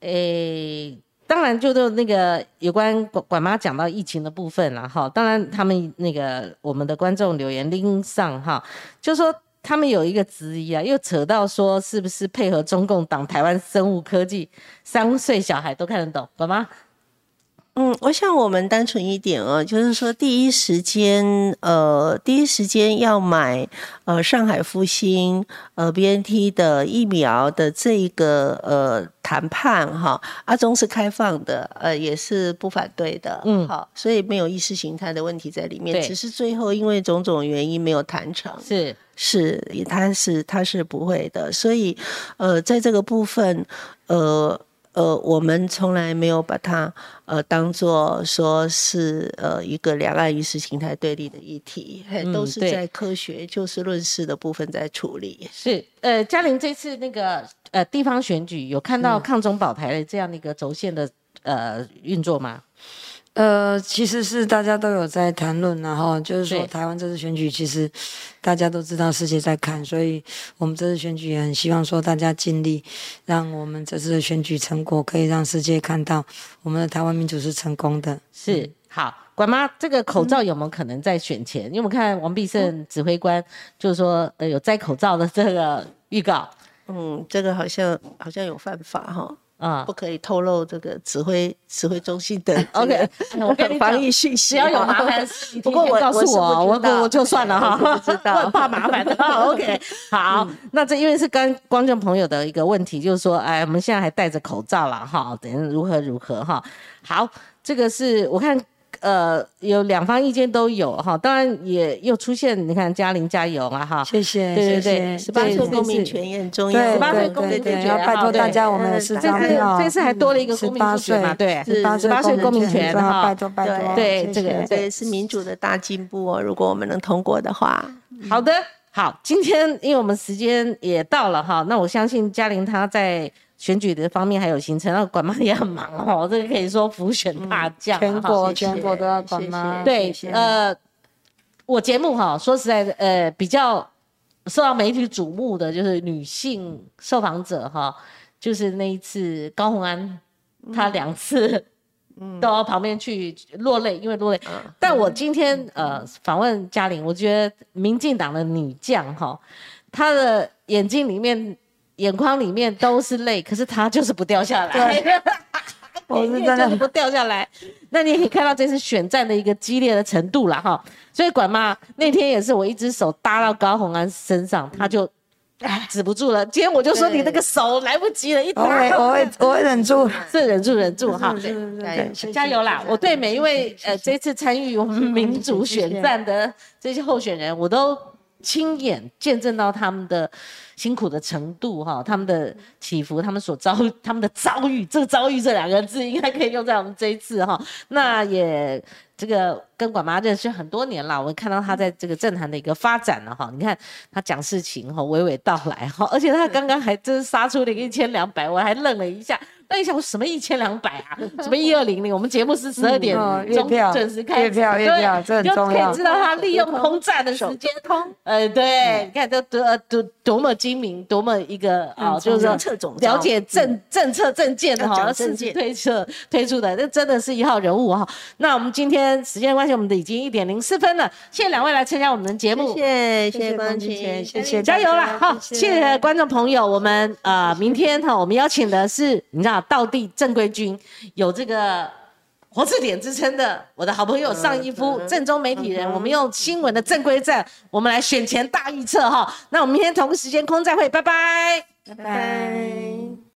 诶。当然，就都那个有关管管妈讲到疫情的部分了哈。当然，他们那个我们的观众留言拎上哈，就说他们有一个质疑啊，又扯到说是不是配合中共党台湾生物科技，三岁小孩都看得懂，管妈。嗯，我想我们单纯一点哦，就是说第一时间，呃，第一时间要买呃上海复兴呃 B N T 的疫苗的这一个呃谈判哈，阿中是开放的，呃，也是不反对的，嗯，好，所以没有意识形态的问题在里面，只是最后因为种种原因没有谈成，是。是，他是他是不会的，所以呃，在这个部分，呃。呃，我们从来没有把它呃当做说是呃一个两岸意识形态对立的议题，都是在科学就事论事的部分在处理。是，呃，嘉玲这次那个呃地方选举有看到抗中保台的这样的一个轴线的呃运作吗？呃，其实是大家都有在谈论，然后就是说台湾这次选举，其实大家都知道世界在看，所以我们这次选举也很希望说大家尽力，让我们这次的选举成果可以让世界看到我们的台湾民主是成功的。是好，管妈，这个口罩有没有可能在选前？因为我们看王必胜指挥官就是说，呃，有摘口罩的这个预告。嗯，这个好像好像有犯法哈。啊，不可以透露这个指挥指挥中心的 OK，我跟你防疫讯息，只要有麻烦，不过我告诉我，我我就算了哈，不知道，怕麻烦的。OK，好，那这因为是跟观众朋友的一个问题，就是说，哎，我们现在还戴着口罩了哈，等如何如何哈。好，这个是我看。呃，有两方意见都有哈，当然也又出现，你看嘉玲加油啊哈，谢谢，对对对，十八岁公民权也很重要，十八岁公民权要拜托大家，我们是这次这次还多了一个公民权嘛，对，十八岁公民权哈，拜托拜托，对。这个这也是民主的大进步哦，如果我们能通过的话，好的，好，今天因为我们时间也到了哈，那我相信嘉玲她在。选举的方面还有行程，那管妈也很忙哦。这个可以说浮选大将，全国全国都要管妈。对，呃，我节目哈，说实在的，呃，比较受到媒体瞩目的就是女性受访者哈，就是那一次高鸿安，他两次都到旁边去落泪，因为落泪。但我今天呃访问嘉玲，我觉得民进党的女将哈，她的眼睛里面。眼眶里面都是泪，可是她就是不掉下来。我是真的不掉下来。那你也可以看到这次选战的一个激烈的程度了哈。所以管妈那天也是我一只手搭到高红安身上，他就 止不住了。今天我就说你那个手来不及了，一我会我会我会忍住，是忍住忍住哈。对对加油啦！我对每一位呃这次参与我们民主选战的这些候选人，我都亲眼见证到他们的。辛苦的程度哈，他们的起伏，他们所遭，他们的遭遇，这个遭遇这两个字应该可以用在我们这一次哈。那也这个跟管妈认识很多年了，我看到他在这个政坛的一个发展了哈。你看他讲事情哈，娓娓道来哈，而且他刚刚还真杀出了一千两百，我还愣了一下。那你想什么一千两百啊？什么一二零零？我们节目是十二点钟准时开，月票月票，这很重要。可以知道他利用空战的时间通，呃，对，你看这多多多么精明，多么一个啊，就是说了解政政策政见的哈，甚至推测推出的，这真的是一号人物哈。那我们今天时间关系，我们的已经一点零四分了，谢谢两位来参加我们的节目，谢谢谢谢关心，谢谢加油了，好，谢谢观众朋友，我们啊明天哈，我们邀请的是你知道道地正规军，有这个活字典之称的我的好朋友尚一夫，正宗媒体人，我们用新闻的正规战，我们来选前大预测哈，那我们明天同个时间空再会，拜拜，拜拜。